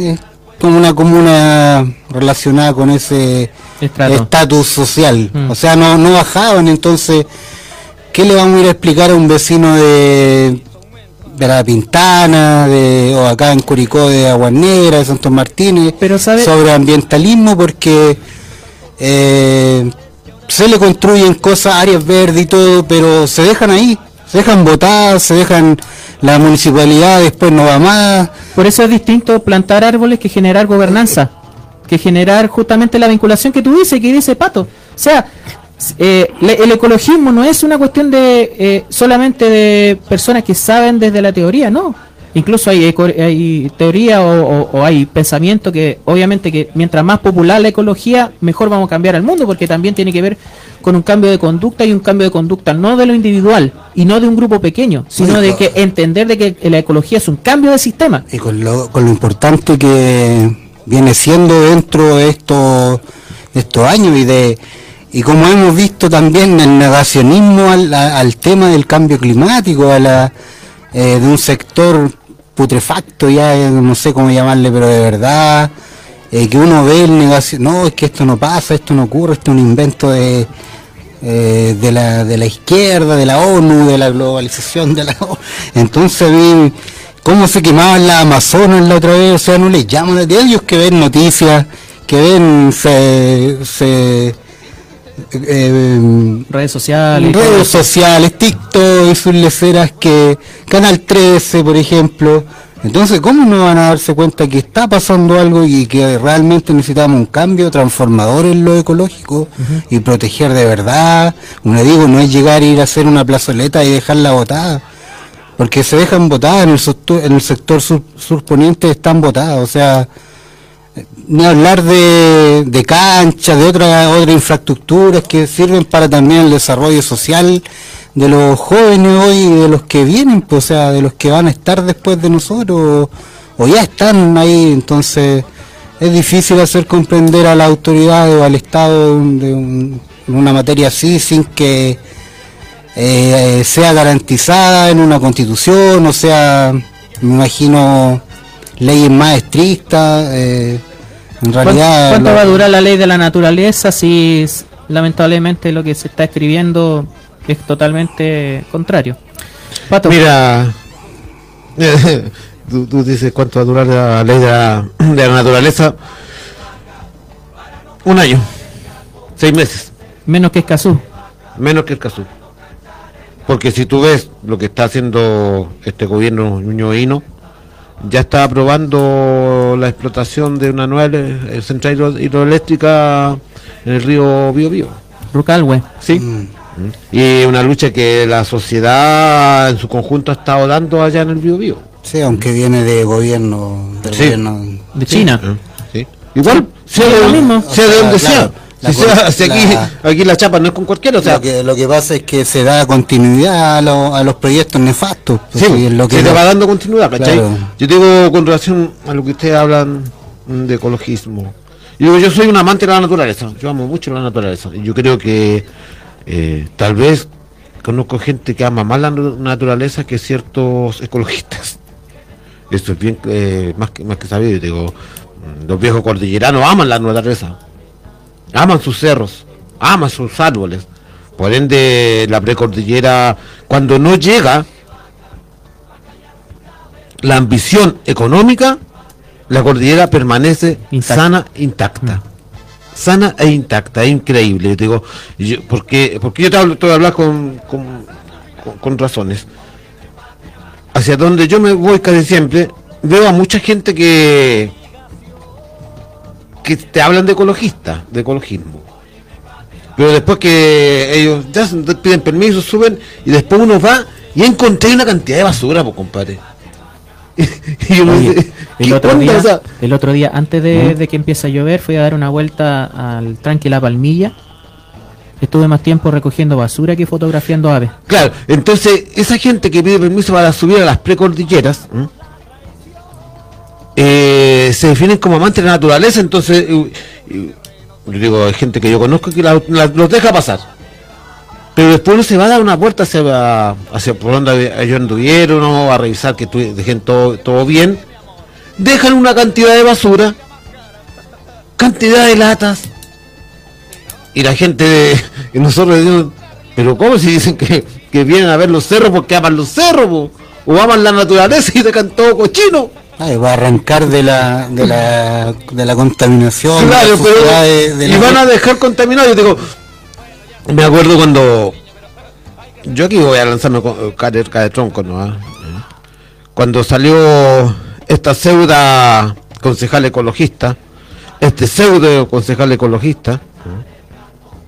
es como una comuna relacionada con ese Estrato. estatus social Mm. o sea no no bajaban entonces ¿qué le vamos a ir a explicar a un vecino de de la Pintana, de, o acá en Curicó de Aguas Negras, de Santos Martínez, Pero, ¿sabe? sobre ambientalismo porque eh, se le construyen cosas, áreas verdes y todo, pero se dejan ahí, se dejan botadas, se dejan la municipalidad, después no va más. Por eso es distinto plantar árboles que generar gobernanza, que generar justamente la vinculación que tú dices, que dice Pato. O sea, eh, el ecologismo no es una cuestión de eh, solamente de personas que saben desde la teoría, no. Incluso hay, hay teoría o, hay pensamiento que obviamente que mientras más popular la ecología, mejor vamos a cambiar al mundo, porque también tiene que ver con un cambio de conducta y un cambio de conducta no de lo individual y no de un grupo pequeño, sino de que entender de que la ecología es un cambio de sistema. y con lo, con lo importante que viene siendo dentro de estos, estos años y de y como hemos visto también el negacionismo al, al tema del cambio climático, a la, eh, de un sector putrefacto, ya eh, no sé cómo llamarle, pero de verdad, eh, que uno ve el negación, no, es que esto no pasa, esto no ocurre, esto es un invento de, eh, de, la, de la izquierda, de la ONU, de la globalización, de la ONU. Entonces vi cómo se quemaban las Amazonas la otra vez, o sea, no les llaman a ellos que ven noticias, que ven, se, se eh, Redes sociales. redes sociales, TikTok y sus leceras que Canal 13, por ejemplo. Entonces, ¿cómo no van a darse cuenta que está pasando algo y que realmente necesitamos un cambio transformador en lo ecológico y proteger de verdad? Como le digo, no es llegar a ir a hacer una plazoleta y dejarla botada, porque se dejan botadas en el sector, en el sector sur, surponiente están botadas, o sea, ni hablar de, de canchas, de otra, otra infraestructuras que sirven para también el desarrollo social de los jóvenes hoy de los que vienen, pues, o sea, de los que van a estar después de nosotros o, ya están ahí, entonces es difícil hacer comprender a la autoridad o al Estado de un- una materia así sin que eh, sea garantizada en una constitución, o sea, me imagino leyes más estrictas. eh, en ¿Cuánto, realidad, cuánto lo- va a durar la ley de la naturaleza si lamentablemente lo que se está escribiendo es totalmente contrario? Pato, Mira, tú, tú dices cuánto va a durar la ley de la, de la naturaleza. Un año, seis meses, menos que Escazú. menos que el caso. Porque si tú ves lo que está haciendo este gobierno ñuñoíno, ya está aprobando la explotación de una nueva eh, central hidro- hidroeléctrica en el río Biobío. Rucalhue. Sí. Mm. Y una lucha que la sociedad en su conjunto ha estado dando allá en el Biobío. Sí, aunque viene de gobierno, del Sí. gobierno De China. Sí. Igual, sea, de, mismo. sea de O sea, donde sea. La Si, sea- con- si aquí, la- aquí la chapa no es con cualquiera, o sea, lo, que, lo que pasa es que se da continuidad a, lo- a los proyectos nefastos. pues, sí, y es lo que se te no- va dando continuidad, ¿cachai? Claro. Yo digo con relación a lo que ustedes hablan de ecologismo. Yo, soy un amante de la naturaleza, yo amo mucho la naturaleza. Y yo creo que eh, tal vez conozco gente que ama más la naturaleza que ciertos ecologistas. Esto es bien eh, más, que, más que sabido. Digo, mm, los viejos cordilleranos aman la naturaleza, aman sus cerros, aman sus árboles. Por ende, la precordillera, cuando no llega la ambición económica, la cordillera permanece Intacta. sana, intacta. Sana e intacta, es increíble. Yo digo, yo- porque, porque yo te hablo, te hablar con, con, con- con razones. Hacia donde yo me voy casi siempre, veo a mucha gente que que te hablan de ecologista, de ecologismo. Pero después que ellos ya piden permiso, suben y después uno va y encontré una cantidad de basura, pues compadre. y yo me Oye, dice, el ¿qué otro onda? día, O sea, el otro día, antes de, de que empiece a llover, fui a dar una vuelta al tranque La Palmilla. Estuve más tiempo recogiendo basura que fotografiando aves. Claro, entonces esa gente que pide permiso para subir a las precordilleras ¿m? Eh, se definen como amantes de la naturaleza, entonces eh, eh, yo digo, hay gente que yo conozco que los deja pasar. Pero después uno se va a dar una vuelta hacia, hacia por donde ellos anduvieron, ¿no? a revisar que dejen todo, todo bien. Dejan una cantidad de basura, cantidad de latas, y la gente, y nosotros decimos, pero ¿cómo si dicen que, que vienen a ver los cerros porque aman los cerros? O aman la naturaleza y dejan todo cochino. Ay, va a arrancar de la, de la, de la contaminación. Claro, de la pero suciedad de- de y la- van a dejar contaminado. Yo digo, me acuerdo cuando yo aquí voy a lanzarme con caer de tronco, ¿no? ah? Cuando salió esta pseuda concejal ecologista, este pseudo concejal ecologista,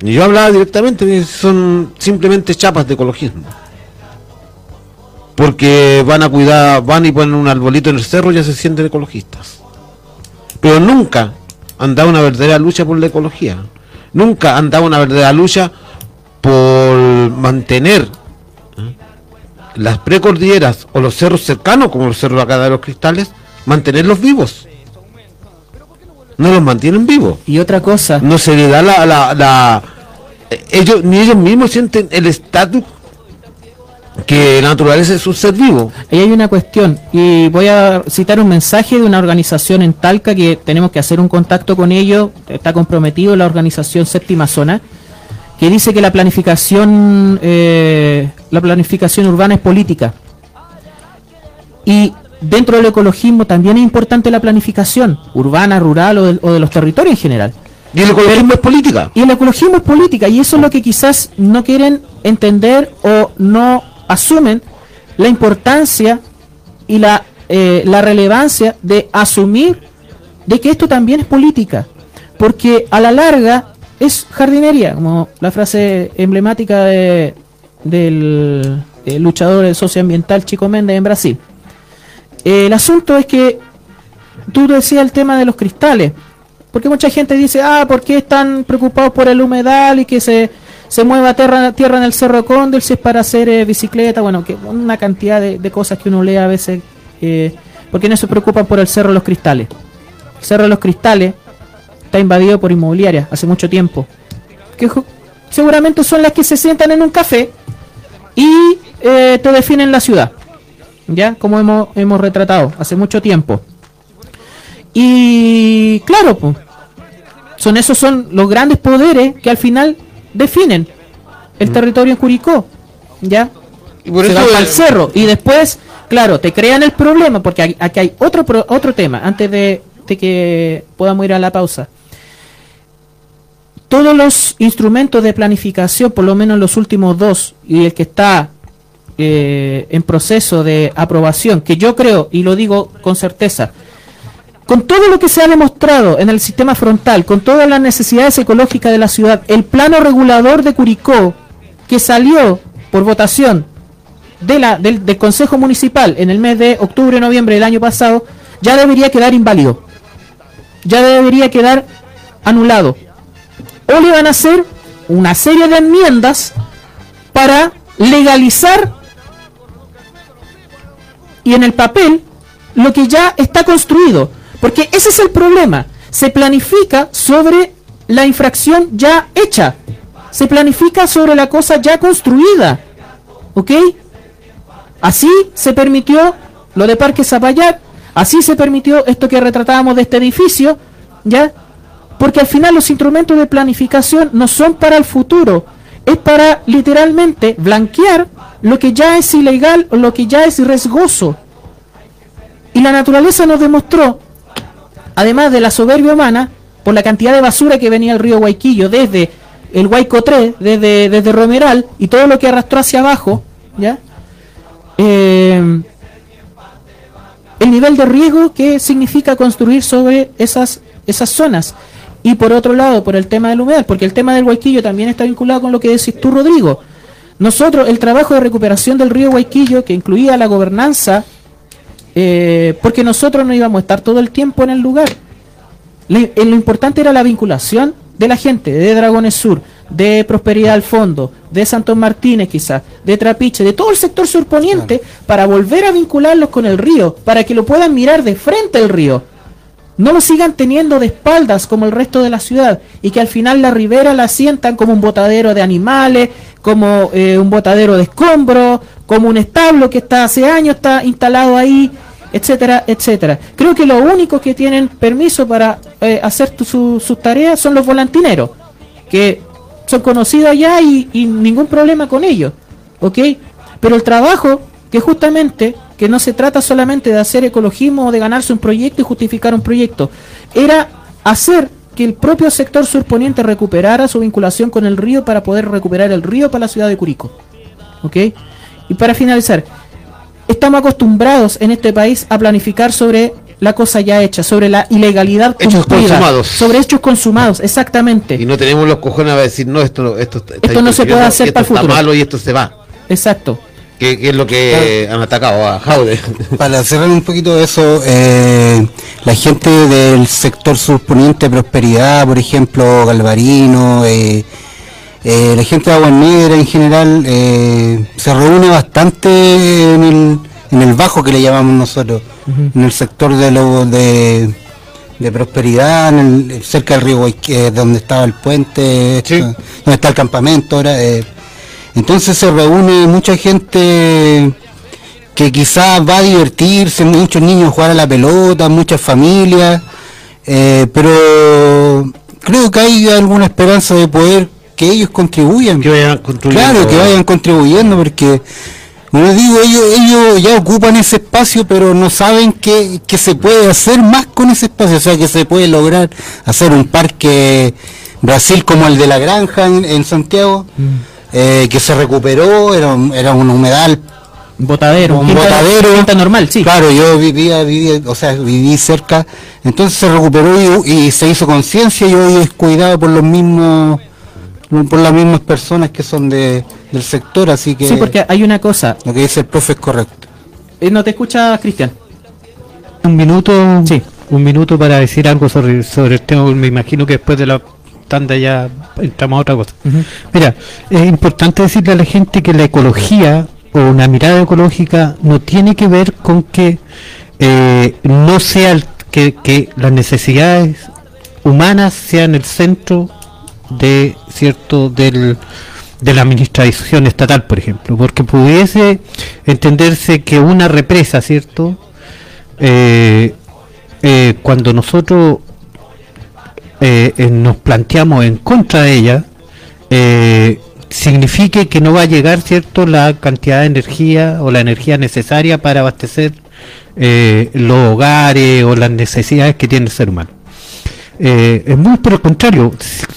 y yo hablaba directamente, son simplemente chapas de ecologismo. Porque van a cuidar, van y ponen un arbolito en el cerro y ya se sienten ecologistas pero nunca han dado una verdadera lucha por la ecología. Nunca han dado una verdadera lucha por mantener ¿eh? las precordilleras o los cerros cercanos, como los cerros acá de los cristales, mantenerlos vivos. No los mantienen vivos. Y otra cosa, No se le da la, la, la, eh, ellos ni ellos mismos sienten el estatus que la naturaleza es un ser vivo. Ahí hay una cuestión, y voy a citar un mensaje de una organización en Talca que tenemos que hacer un contacto con ellos, está comprometido la organización Séptima Zona, que dice que la planificación, eh, la planificación urbana es política. Y dentro del ecologismo también es importante la planificación urbana, rural o de, o de los territorios en general. Y el ecologismo es política. Y el ecologismo es política, y eso es lo que quizás no quieren entender o no asumen la importancia y la, eh, la relevancia de asumir de que esto también es política. Porque a la larga es jardinería, como la frase emblemática de, del eh, luchador socioambiental Chico Méndez en Brasil. Eh, el asunto es que tú decías el tema de los cristales. Porque mucha gente dice, ah, ¿por qué están preocupados por el humedal y que se, se mueva tierra, tierra en el Cerro Cóndor si es para hacer eh, bicicleta? Bueno, que una cantidad de, cosas que uno lee a veces. Eh, ¿Por qué no se preocupan por el Cerro de los Cristales? El Cerro de los Cristales está invadido por inmobiliarias hace mucho tiempo. Que seguramente son las que se sientan en un café y eh, te definen la ciudad. ¿Ya? Como hemos, hemos retratado hace mucho tiempo. Y claro, pues, son esos son los grandes poderes que al final definen el territorio en Curicó. ¿Ya? Y por se eso van al cerro y después, claro, te crean el problema porque aquí- aquí hay otro pro- otro tema antes de, de que podamos ir a la pausa. Todos los instrumentos de planificación, por lo menos los últimos dos y el que está eh, en proceso de aprobación, que yo creo y lo digo con certeza, con todo lo que se ha demostrado en el sistema frontal, con todas las necesidades ecológicas de la ciudad, el plano regulador de Curicó, que salió por votación del, del Consejo Municipal en el mes de octubre noviembre del año pasado, ya debería quedar inválido. Ya debería quedar anulado. O le van a hacer una serie de enmiendas para legalizar y en el papel lo que ya está construido. Porque ese es el problema. Se planifica sobre la infracción ya hecha. Se planifica sobre la cosa ya construida. ¿Ok? Así se permitió lo de Parque Zapallar. Así se permitió esto que retratábamos de este edificio. ¿Ya? Porque al final los instrumentos de planificación no son para el futuro. Es para literalmente blanquear lo que ya es ilegal o lo que ya es riesgoso. Y la naturaleza nos demostró, además de la soberbia humana, por la cantidad de basura que venía al río Guayquillo desde el Guayco 3, desde, desde Romeral y todo lo que arrastró hacia abajo, ¿ya? Eh, el nivel de riesgo que significa construir sobre esas, esas zonas. Y por otro lado, por el tema del humedal, porque el tema del Guayquillo también está vinculado con lo que decís tú, Rodrigo. Nosotros, el trabajo de recuperación del río Guayquillo, que incluía la gobernanza, eh, porque nosotros no íbamos a estar todo el tiempo en el lugar. Eh, lo importante era la vinculación de la gente, de Dragones Sur, de Prosperidad al Fondo, de Santos Martínez quizás, de Trapiche, de todo el sector surponiente, para volver a vincularlos con el río, para que lo puedan mirar de frente al río. No lo sigan teniendo de espaldas como el resto de la ciudad y que al final la ribera la sientan como un botadero de animales, como eh, un botadero de escombros, como un establo que está hace años está instalado ahí, etcétera, etcétera. Creo que los únicos que tienen permiso para eh, hacer sus tareas son los volantineros, que son conocidos allá y, y ningún problema con ellos, ¿ok? Pero el trabajo que justamente, que no se trata solamente de hacer ecologismo o de ganarse un proyecto y justificar un proyecto, era hacer que el propio sector surponiente recuperara su vinculación con el río para poder recuperar el río para la ciudad de Curico. ¿Ok? Y para finalizar, estamos acostumbrados en este país a planificar sobre la cosa ya hecha, sobre la ilegalidad Hechos cumplida, consumados. sobre hechos consumados, exactamente. Y no tenemos los cojones a decir, no, esto, no- esto, está Esto no se puede hacer para el está futuro. malo y esto se va. Exacto. Que, que es lo que han atacado a Jaude. Para cerrar un poquito eso, eh, la gente del sector surponiente Prosperidad, por ejemplo, Galvarino, eh, eh, la gente de Agua Negra en general, eh, se reúne bastante en el, en el bajo que le llamamos nosotros, en el sector de, lo, de, de prosperidad en el- cerca del río Guayque, donde estaba el puente, Sí. donde está el campamento ahora. eh. entonces se reúne mucha gente que quizás va a divertirse, muchos niños jugar a la pelota, muchas familias, eh, pero creo que hay alguna esperanza de poder que ellos contribuyan. Que vayan construyendo. Claro, que vayan contribuyendo porque, como digo, ellos, ellos ya ocupan ese espacio, pero no saben que, que se puede hacer más con ese espacio, o sea, que se puede lograr hacer un parque Brasil como el de la granja en, en Santiago, eh, que se recuperó, era, un- era un humedal Botadero, un botadero. quinta normal, sí. Claro, yo vivía, vivía, o sea, viví cerca, entonces se recuperó y, y se hizo conciencia y hoy es cuidado por los mismos, por las mismas personas que son de, del sector, así que Sí, porque hay una cosa. lo que dice el profe es correcto. Eh, ¿No te escucha, Cristian? Un minuto, Sí. un minuto para decir algo sobre, sobre el tema. Me imagino que después de la tanda ya entramos a otra cosa. Mira, es importante decirle a la gente que la ecología o una mirada ecológica no tiene que ver con que eh, no sea el- que, que las necesidades humanas sean el centro de cierto del de la administración estatal, por ejemplo, porque pudiese entenderse que una represa, ¿cierto? Eh, eh, cuando nosotros eh, nos planteamos en contra de ella, signifique que no va a llegar cierto la cantidad de energía o la energía necesaria para abastecer los hogares o las necesidades que tiene el ser humano. Eh, es muy por el contrario,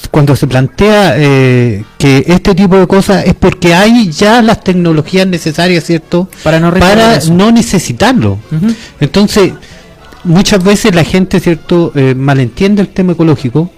cuando se plantea eh, que este tipo de cosas es porque hay ya las tecnologías necesarias, ¿cierto? Para no para no necesitarlo. Entonces, muchas veces la gente, ¿cierto?, eh, malentiende el tema ecológico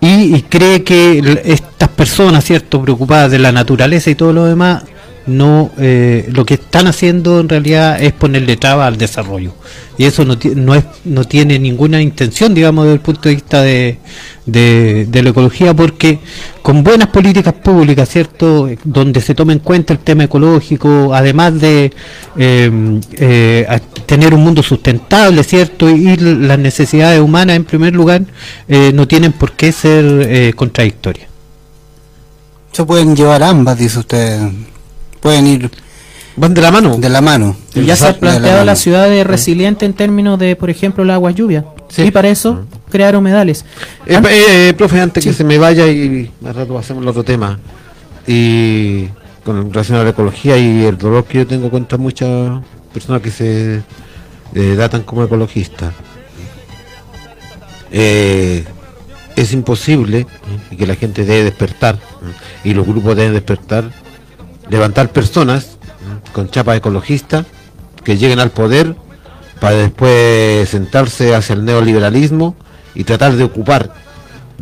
y, y cree que estas personas, ¿cierto?, preocupadas de la naturaleza y todo lo demás, no eh, lo que están haciendo en realidad es ponerle traba al desarrollo. Y eso no, no, es, no tiene ninguna intención, digamos, desde el punto de vista de, de, la ecología, porque con buenas políticas públicas, ¿cierto?, donde se tome en cuenta el tema ecológico, además de eh, eh, tener un mundo sustentable, ¿cierto?, y, y las necesidades humanas en primer lugar, eh, no tienen por qué ser eh, contradictorias. Se pueden llevar ambas, dice usted, pueden ir Van de la mano. de la mano. Y ya se ha la planteado la mano. ciudad de resiliente en términos de, por ejemplo, la agua lluvia. Sí. Y para eso, crear humedales. Eh, eh, eh, profe, antes que se me vaya y más rato hacemos el otro tema. Y con relación a la ecología y el dolor que yo tengo contra muchas personas que se eh, datan como ecologistas. Eh, es imposible y que la gente debe despertar y los grupos deben despertar, levantar personas con chapa ecologista que lleguen al poder para después sentarse hacia el neoliberalismo y tratar de ocupar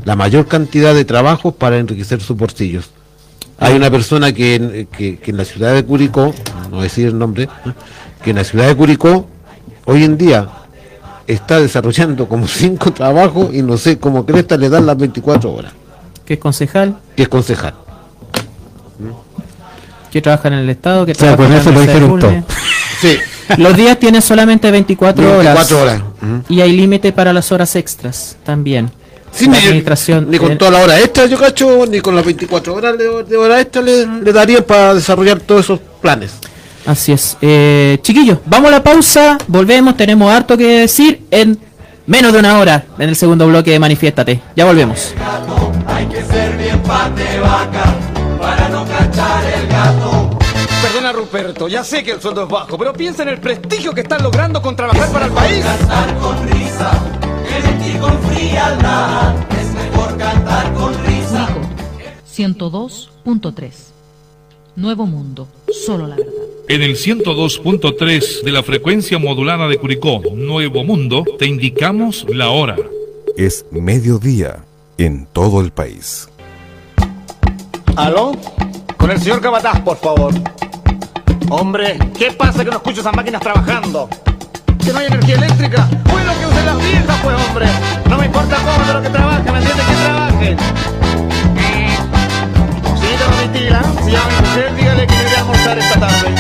la mayor cantidad de trabajos para enriquecer sus bolsillos. Hay una persona que, que- que en la ciudad de Curicó, no voy a decir el nombre, que en la ciudad de Curicó hoy en día está desarrollando como cinco trabajos y no sé cómo cresta le dan las 24 horas, que es concejal, que es concejal. Que trabaja en el Estado, que O sea, trabaja con en lo Bulnes. Sí, Los días tienen solamente 24, 24 horas. Y hay límite para las horas extras también. Sí, la ni, administración. ni con toda la hora extra, yo cacho, ni con las 24 horas de, de hora extra le, le daría para desarrollar todos esos planes. Así es. Eh, chiquillos, vamos a la pausa, volvemos, tenemos harto que decir en menos de una hora en el segundo bloque de Manifiéstate. Ya volvemos. Hay que ser bien pate vaca para no cachar el gato. Perdona Ruperto, ya sé que el sueldo es bajo, pero piensa en el prestigio que están logrando con trabajar para el país. Cantar con risa, mentir con frialdad. Es mejor cantar con risa. 102.3. Nuevo Mundo, solo la verdad. En el 102.3 de la frecuencia modulada de Curicó, Nuevo Mundo, te indicamos la hora. Es mediodía en todo el país. ¿Aló? Con el señor Cabataz, por favor. Hombre, ¿qué pasa que no escucho esas máquinas trabajando? ¿Que no hay energía eléctrica? Bueno, que usen las viejas, pues, hombre. No me importa cómo, pero que trabajen, ¿me entiendes? Que trabajen. Señorita Domitila, si llama mi mujer, dígale que iré a almorzar esta tarde.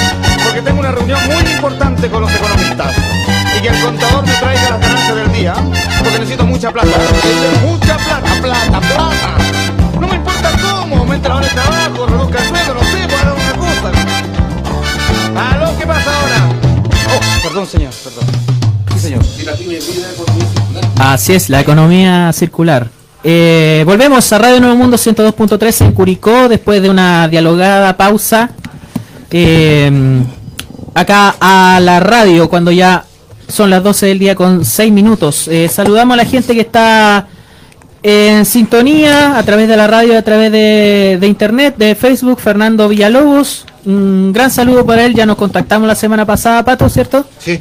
Porque tengo una reunión muy importante con los economistas. Y que el contador me traiga las ganancias del día, porque necesito mucha plata. Mucha plata, plata, plata. No me importa cómo, aumente la hora de trabajo, reduzca el sueldo, no sé, para una cosa. ¿Aló? ¿Qué pasa ahora? Oh, perdón, señor, perdón. Sí, señor. Así es, la economía circular. Eh, volvemos a Radio Nuevo Mundo 102.3 en Curicó después de una dialogada pausa. Eh, acá a la radio cuando ya son las 12 del día con 6 minutos. Eh, saludamos a la gente que está en sintonía a través de la radio, a través de, de internet, de Facebook, Fernando Villalobos. Un gran saludo para él, ya nos contactamos la semana pasada, Pato, ¿cierto? Sí.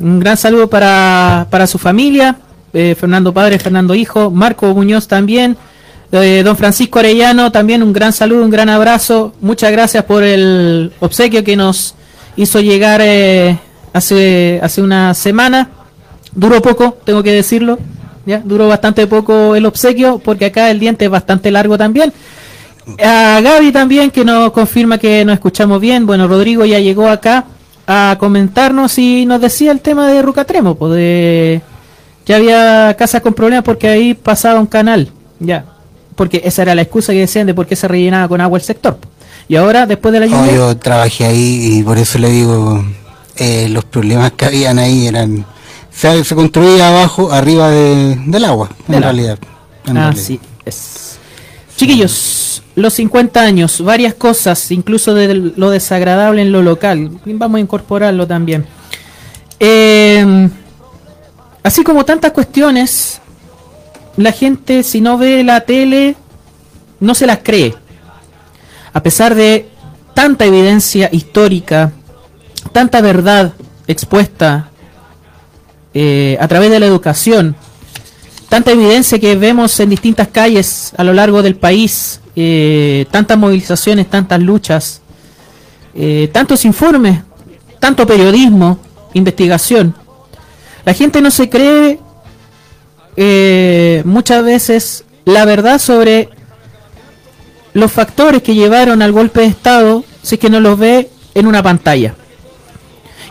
Un gran saludo para, para su familia, eh, Fernando Padre, Fernando Hijo, Marco Muñoz también, eh, don Francisco Arellano también un gran saludo, un gran abrazo, muchas gracias por el obsequio que nos hizo llegar eh, hace, hace una semana, duró poco, tengo que decirlo, ya duró bastante poco el obsequio porque acá el diente es bastante largo también. A Gaby también que nos confirma que nos escuchamos bien, bueno Rodrigo ya llegó acá a comentarnos y nos decía el tema de Rucatremo, pues de que había casas con problemas porque ahí pasaba un canal, ya, porque esa era la excusa que decían de por qué se rellenaba con agua el sector. Y ahora, después de la lluvia, yo trabajé ahí y por eso le digo, eh, los problemas que habían ahí eran... Se, se construía abajo, arriba de- del agua, en realidad. en realidad. Así es. Chiquillos, los 50 años, varias cosas, incluso de lo desagradable en lo local. Vamos a incorporarlo también. Eh, así como tantas cuestiones, la gente si no ve la tele, no se las cree. A pesar de tanta evidencia histórica, tanta verdad expuesta eh, a través de la educación, tanta evidencia que vemos en distintas calles a lo largo del país, eh, tantas movilizaciones, tantas luchas, eh, tantos informes, tanto periodismo, investigación. La gente no se cree muchas veces la verdad sobre los factores que llevaron al golpe de Estado si es que no los ve en una pantalla.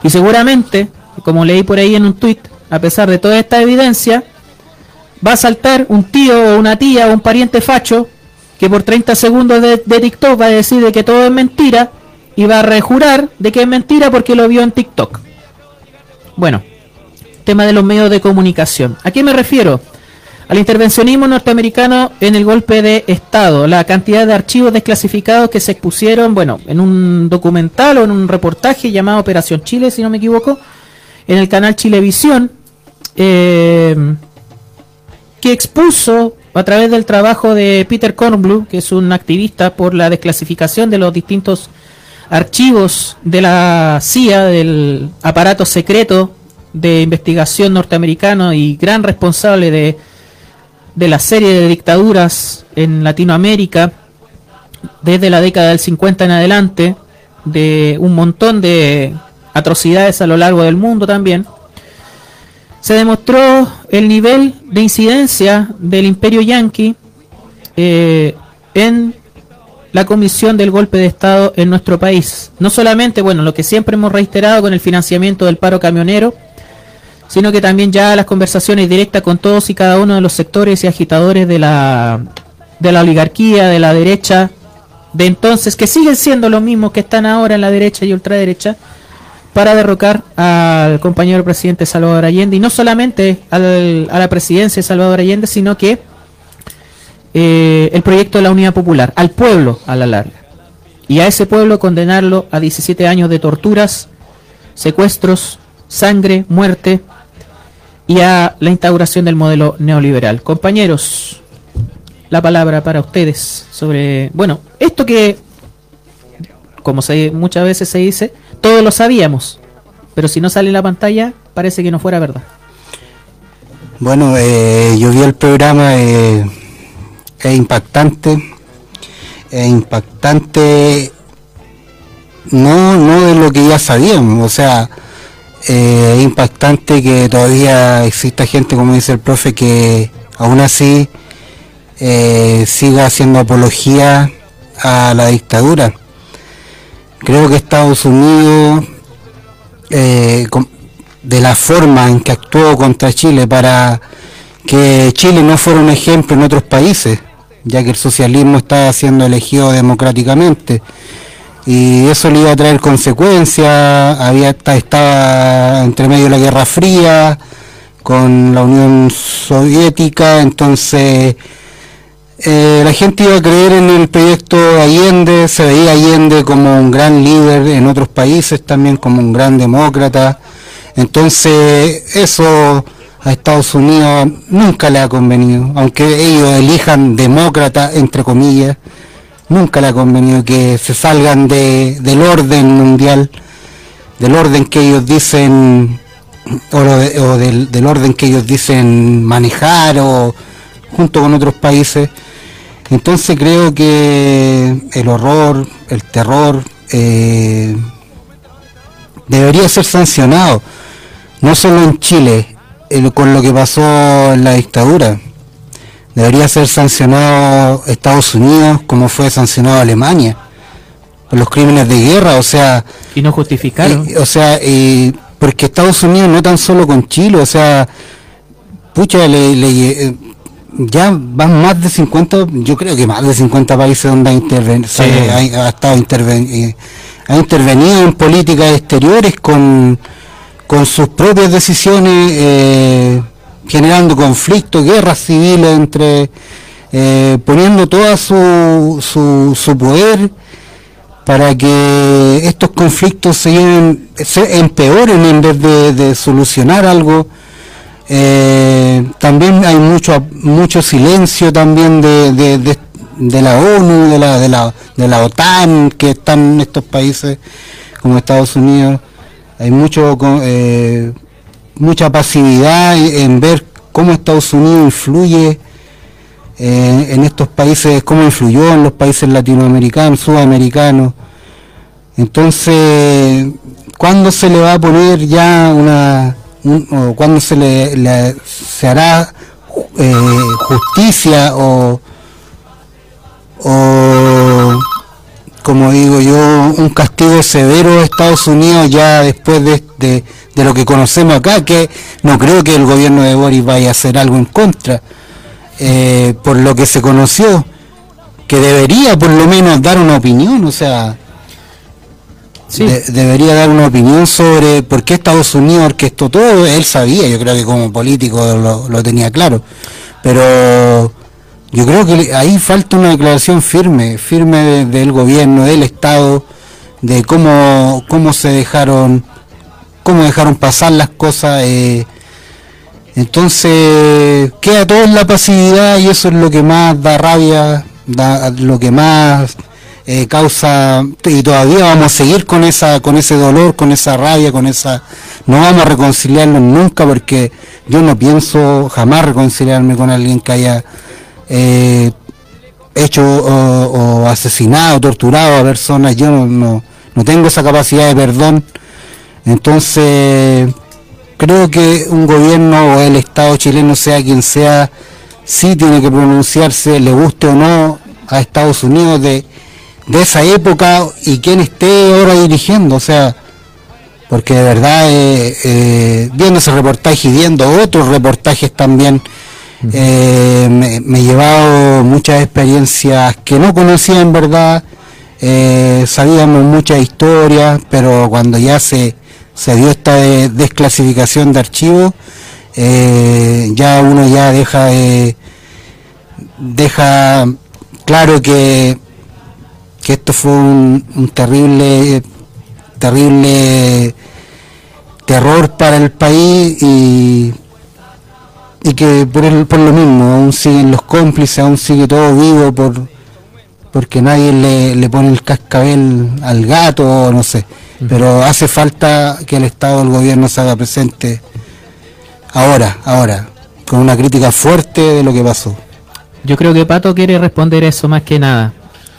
Y seguramente, como leí por ahí en un tuit, a pesar de toda esta evidencia, va a saltar un tío o una tía o un pariente facho que por 30 segundos de, TikTok va a decir de que todo es mentira y va a rejurar de que es mentira porque lo vio en TikTok. Bueno, tema de los medios de comunicación. ¿A qué me refiero? Al intervencionismo norteamericano en el golpe de Estado, la cantidad de archivos desclasificados que se expusieron, bueno, en un documental o en un reportaje llamado Operación Chile, si no me equivoco, en el canal Chilevisión, eh, que expuso a través del trabajo de Peter Kornblum, que es un activista por la desclasificación de los distintos archivos de la CIA, del aparato secreto de investigación norteamericano y gran responsable de, de la serie de dictaduras en Latinoamérica desde la década del 50 en adelante, de un montón de atrocidades a lo largo del mundo también, se demostró el nivel de incidencia del imperio yanqui eh, en la comisión del golpe de Estado en nuestro país. No solamente, bueno, lo que siempre hemos reiterado con el financiamiento del paro camionero, sino que también ya las conversaciones directas con todos y cada uno de los sectores y agitadores de la, de la oligarquía, de la derecha, de entonces, que siguen siendo los mismos que están ahora en la derecha y ultraderecha, para derrocar al compañero presidente Salvador Allende, y no solamente al- a la presidencia de Salvador Allende, sino que eh, el proyecto de la Unidad Popular, al pueblo a la larga. Y a ese pueblo condenarlo a 17 años de torturas, secuestros, sangre, muerte y a la instauración del modelo neoliberal. Compañeros, la palabra para ustedes sobre, bueno, esto que, como se, muchas veces se dice, todos lo sabíamos, pero si no sale en la pantalla, parece que no fuera verdad. Bueno, eh, yo vi el programa, eh, es impactante, es impactante, no, no de lo que ya sabíamos, o sea, eh, es impactante que todavía exista gente, como dice el profe, que aún así eh, siga haciendo apología a la dictadura. Creo que Estados Unidos, eh, de la forma en que actuó contra Chile para que Chile no fuera un ejemplo en otros países, ya que el socialismo estaba siendo elegido democráticamente. Y eso le iba a traer consecuencias, había estaba entre medio de la Guerra Fría con la Unión Soviética, entonces eh, la gente iba a creer en el proyecto Allende, se veía Allende como un gran líder en otros países, también como un gran demócrata, entonces eso a Estados Unidos nunca le ha convenido, aunque ellos elijan demócrata, entre comillas, nunca le ha convenido que se salgan de, del orden mundial, del orden que ellos dicen, o, del, del, orden que ellos dicen manejar, o junto con otros países. Entonces creo que el horror, el terror, eh, debería ser sancionado, no solo en Chile, con lo que pasó en la dictadura. Debería ser sancionado Estados Unidos como fue sancionado Alemania por los crímenes de guerra, o sea... Y no justificaron. o sea, porque Estados Unidos no tan solo con Chile, o sea, pucha, le, eh, ya van más de 50, yo creo que más de 50 países donde ha, intervenido ha, estado eh, ha intervenido en políticas exteriores con con sus propias decisiones, eh, generando conflictos, guerras civiles entre, eh, poniendo todo su, su, poder para que estos conflictos se, se empeoren en vez de, solucionar algo. Eh, también hay mucho mucho silencio también de, de, la ONU, de la, de, la, de la OTAN que están en estos países como Estados Unidos hay mucho eh, mucha pasividad en ver cómo Estados Unidos influye eh, en estos países, cómo influyó en los países latinoamericanos, sudamericanos. Entonces, ¿cuándo se le va a poner ya una, o cuándo se le, se hará eh, justicia o, o como digo yo, un castigo severo a Estados Unidos ya después de, lo que conocemos acá, que no creo que el gobierno de Boris vaya a hacer algo en contra, eh, por lo que se conoció, que debería por lo menos dar una opinión, o sea, debería dar una opinión sobre por qué Estados Unidos orquestó todo, él sabía, yo creo que como político lo, tenía claro, pero yo creo que ahí falta una declaración firme, firme del gobierno, del Estado, de cómo, cómo se dejaron, cómo dejaron pasar las cosas. Eh. entonces queda todo en la pasividad y eso es lo que más da rabia, da, lo que más eh, causa y todavía vamos a seguir con esa, con ese dolor, con esa rabia, con esa, no vamos a reconciliarnos nunca porque yo no pienso jamás reconciliarme con alguien que haya eh, hecho o, asesinado, torturado a personas, yo no, no, tengo esa capacidad de perdón. Entonces, creo que un gobierno o el Estado chileno, sea quien sea, sí tiene que pronunciarse, le guste o no, a Estados Unidos de, de esa época y quien esté ahora dirigiendo, o sea, porque de verdad, eh, eh, viendo ese reportaje y viendo otros reportajes también, eh, me, he llevado muchas experiencias que no conocía en verdad, sabíamos muchas historias, pero cuando ya se, se dio esta desclasificación de archivos, ya uno ya deja deja claro que, que esto fue un, un terrible terrible terror para el país y y que por, el, por lo mismo aún siguen los cómplices, aún sigue todo vivo por porque nadie le, le pone el cascabel al gato, no sé. Pero hace falta que el Estado, el gobierno se haga presente ahora, ahora, con una crítica fuerte de lo que pasó. Yo creo que Pato quiere responder eso más que nada.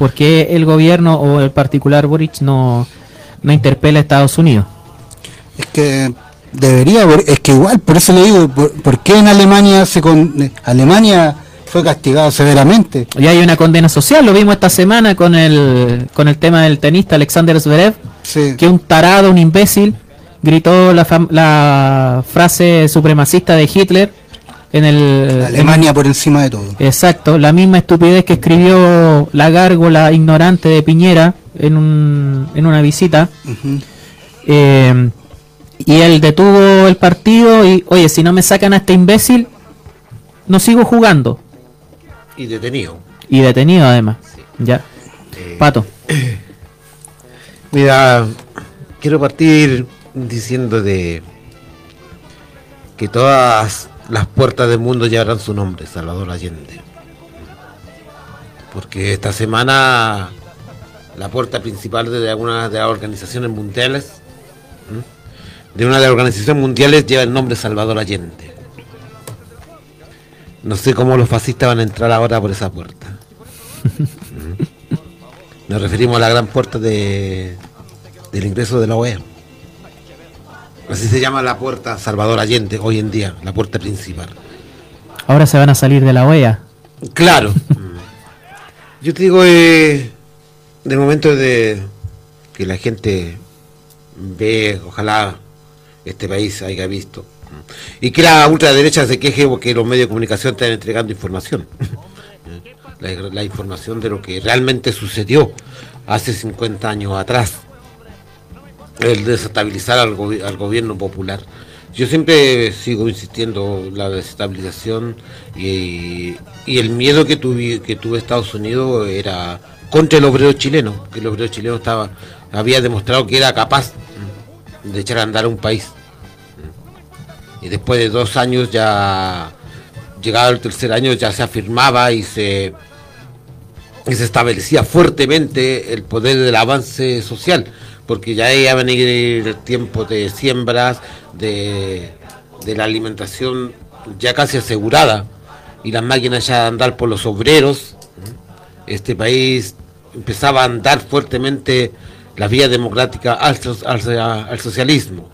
Porque el gobierno o el particular Boric no, no interpela a Estados Unidos? Es que debería, es que igual, por eso le digo, ¿por, qué en Alemania se con, Alemania fue castigado severamente? Y hay una condena social, lo vimos esta semana con el con el tema del tenista Alexander Zverev, que un tarado, un imbécil, gritó la frase supremacista de Hitler en el... Alemania por encima de todo. Exacto, la misma estupidez que escribió la gárgola ignorante de Piñera en, un, en una visita. Eh, y él detuvo el partido y, oye, si no me sacan a este imbécil, no sigo jugando. Y detenido. Y detenido además. Ya. Eh, Pato. Mira, quiero partir diciendo de que todas las puertas del mundo llevarán su nombre, Salvador Allende. Porque esta semana la puerta principal de algunas de las organizaciones mundiales, de una de las organizaciones mundiales lleva el nombre Salvador Allende. No sé cómo los fascistas van a entrar ahora por esa puerta. Nos referimos a la gran puerta de, del ingreso de la OEA. Así se llama la puerta Salvador Allende hoy en día, la puerta principal. Ahora se van a salir de la OEA. Claro. Yo te digo, eh, del momento de que la gente ve, ojalá este país haya visto, y que la ultraderecha se queje porque los medios de comunicación están entregando información. La, la información de lo que realmente sucedió hace 50 años atrás. El desestabilizar al, gobi- al gobierno popular. Yo siempre sigo insistiendo la desestabilización y, el miedo que tuve que tuvo Estados Unidos era contra el obrero chileno, que el obrero chileno estaba había demostrado que era capaz de echar a andar a un país. Y después de dos años ya llegado el tercer año ya se afirmaba y se y se establecía fuertemente el poder del avance social, porque ya iba a venir el tiempo de siembras, de, de la alimentación ya casi asegurada, y las máquinas ya a andar por los obreros. Este país empezaba a andar fuertemente la vía democrática al, so- al, al socialismo.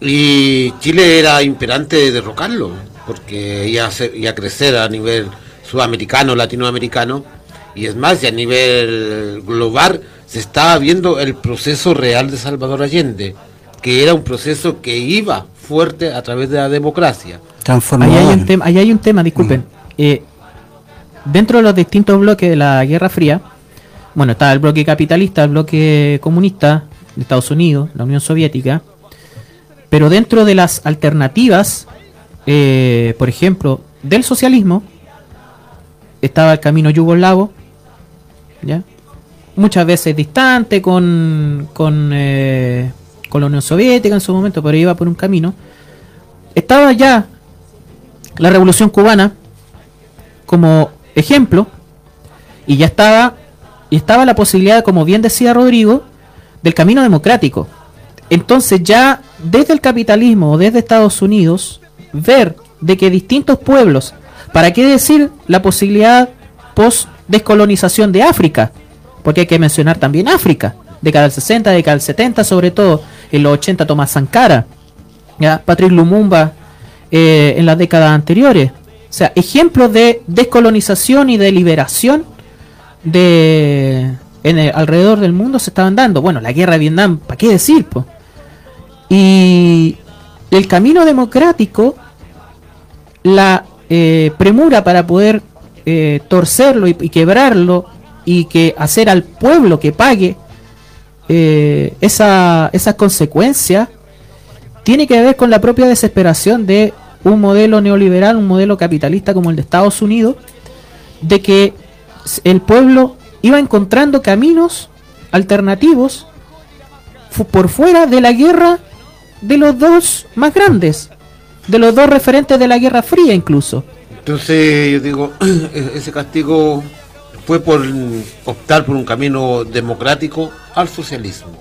Y Chile era imperante de derrocarlo, porque iba a, iba a crecer a nivel sudamericano, latinoamericano, y es más, a nivel global se estaba viendo el proceso real de Salvador Allende, que era un proceso que iba fuerte a través de la democracia. Ahí hay un tema, ahí hay un tema, disculpen. Eh, dentro de los distintos bloques de la Guerra Fría, bueno, estaba el bloque capitalista, el bloque comunista de Estados Unidos, la Unión Soviética, pero dentro de las alternativas, eh, por ejemplo, del socialismo, estaba el camino yugoslavo, ¿ya? Muchas veces distante con, con, eh, con la Unión Soviética en su momento, pero iba por un camino. Estaba ya la Revolución Cubana como ejemplo y ya estaba y estaba la posibilidad, como bien decía Rodrigo, del camino democrático. Entonces ya desde el capitalismo o desde Estados Unidos ver de que distintos pueblos, ¿para qué decir la posibilidad post descolonización de África? Porque hay que mencionar también África, década del 60, década del 70, sobre todo en los 80 Tomás Sankara, ya Patrick Lumumba eh, en las décadas anteriores. O sea, ejemplos de descolonización y de liberación de alrededor del mundo se estaban dando. Bueno, la guerra de Vietnam, ¿para qué decir? po? Y el camino democrático, la eh, premura para poder eh, torcerlo y quebrarlo y que hacer al pueblo que pague eh, esa, esas consecuencias tiene que ver con la propia desesperación de un modelo neoliberal, un modelo capitalista como el de Estados Unidos, de que el pueblo iba encontrando caminos alternativos por fuera de la guerra de los dos más grandes, de los dos referentes de la Guerra Fría incluso. Entonces, yo digo, e- ese castigo fue por optar por un camino democrático al socialismo.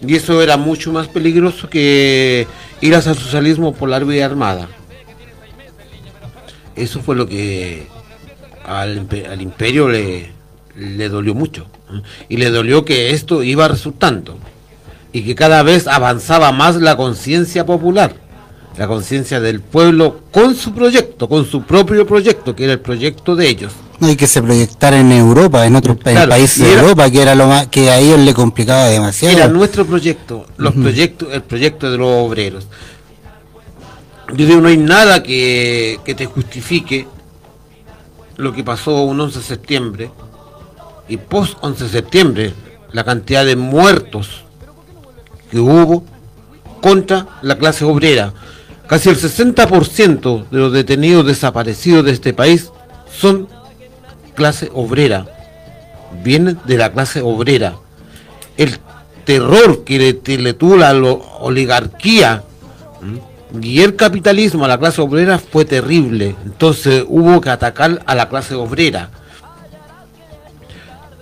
Y eso era mucho más peligroso que ir hacia el socialismo por la vía armada. Eso fue lo que al, al imperio le, le dolió mucho. ¿eh? Y le dolió que esto iba resultando. Y que cada vez avanzaba más la conciencia popular. La conciencia del pueblo con su proyecto, con su propio proyecto, que era el proyecto de ellos. No hay que se proyectar en Europa, en otros Claro, países y de Europa, que era lo más, que a ellos le complicaba demasiado. Era nuestro proyecto, los proyectos, el proyecto de los obreros. Yo digo, no hay nada que, que te justifique lo que pasó un 11 de septiembre y post 11 de septiembre, la cantidad de muertos que hubo contra la clase obrera. Casi el 60% de los detenidos desaparecidos de este país son clase obrera, vienen de la clase obrera. El terror que le, tuvo la oligarquía y el capitalismo a la clase obrera fue terrible. Entonces hubo que atacar a la clase obrera.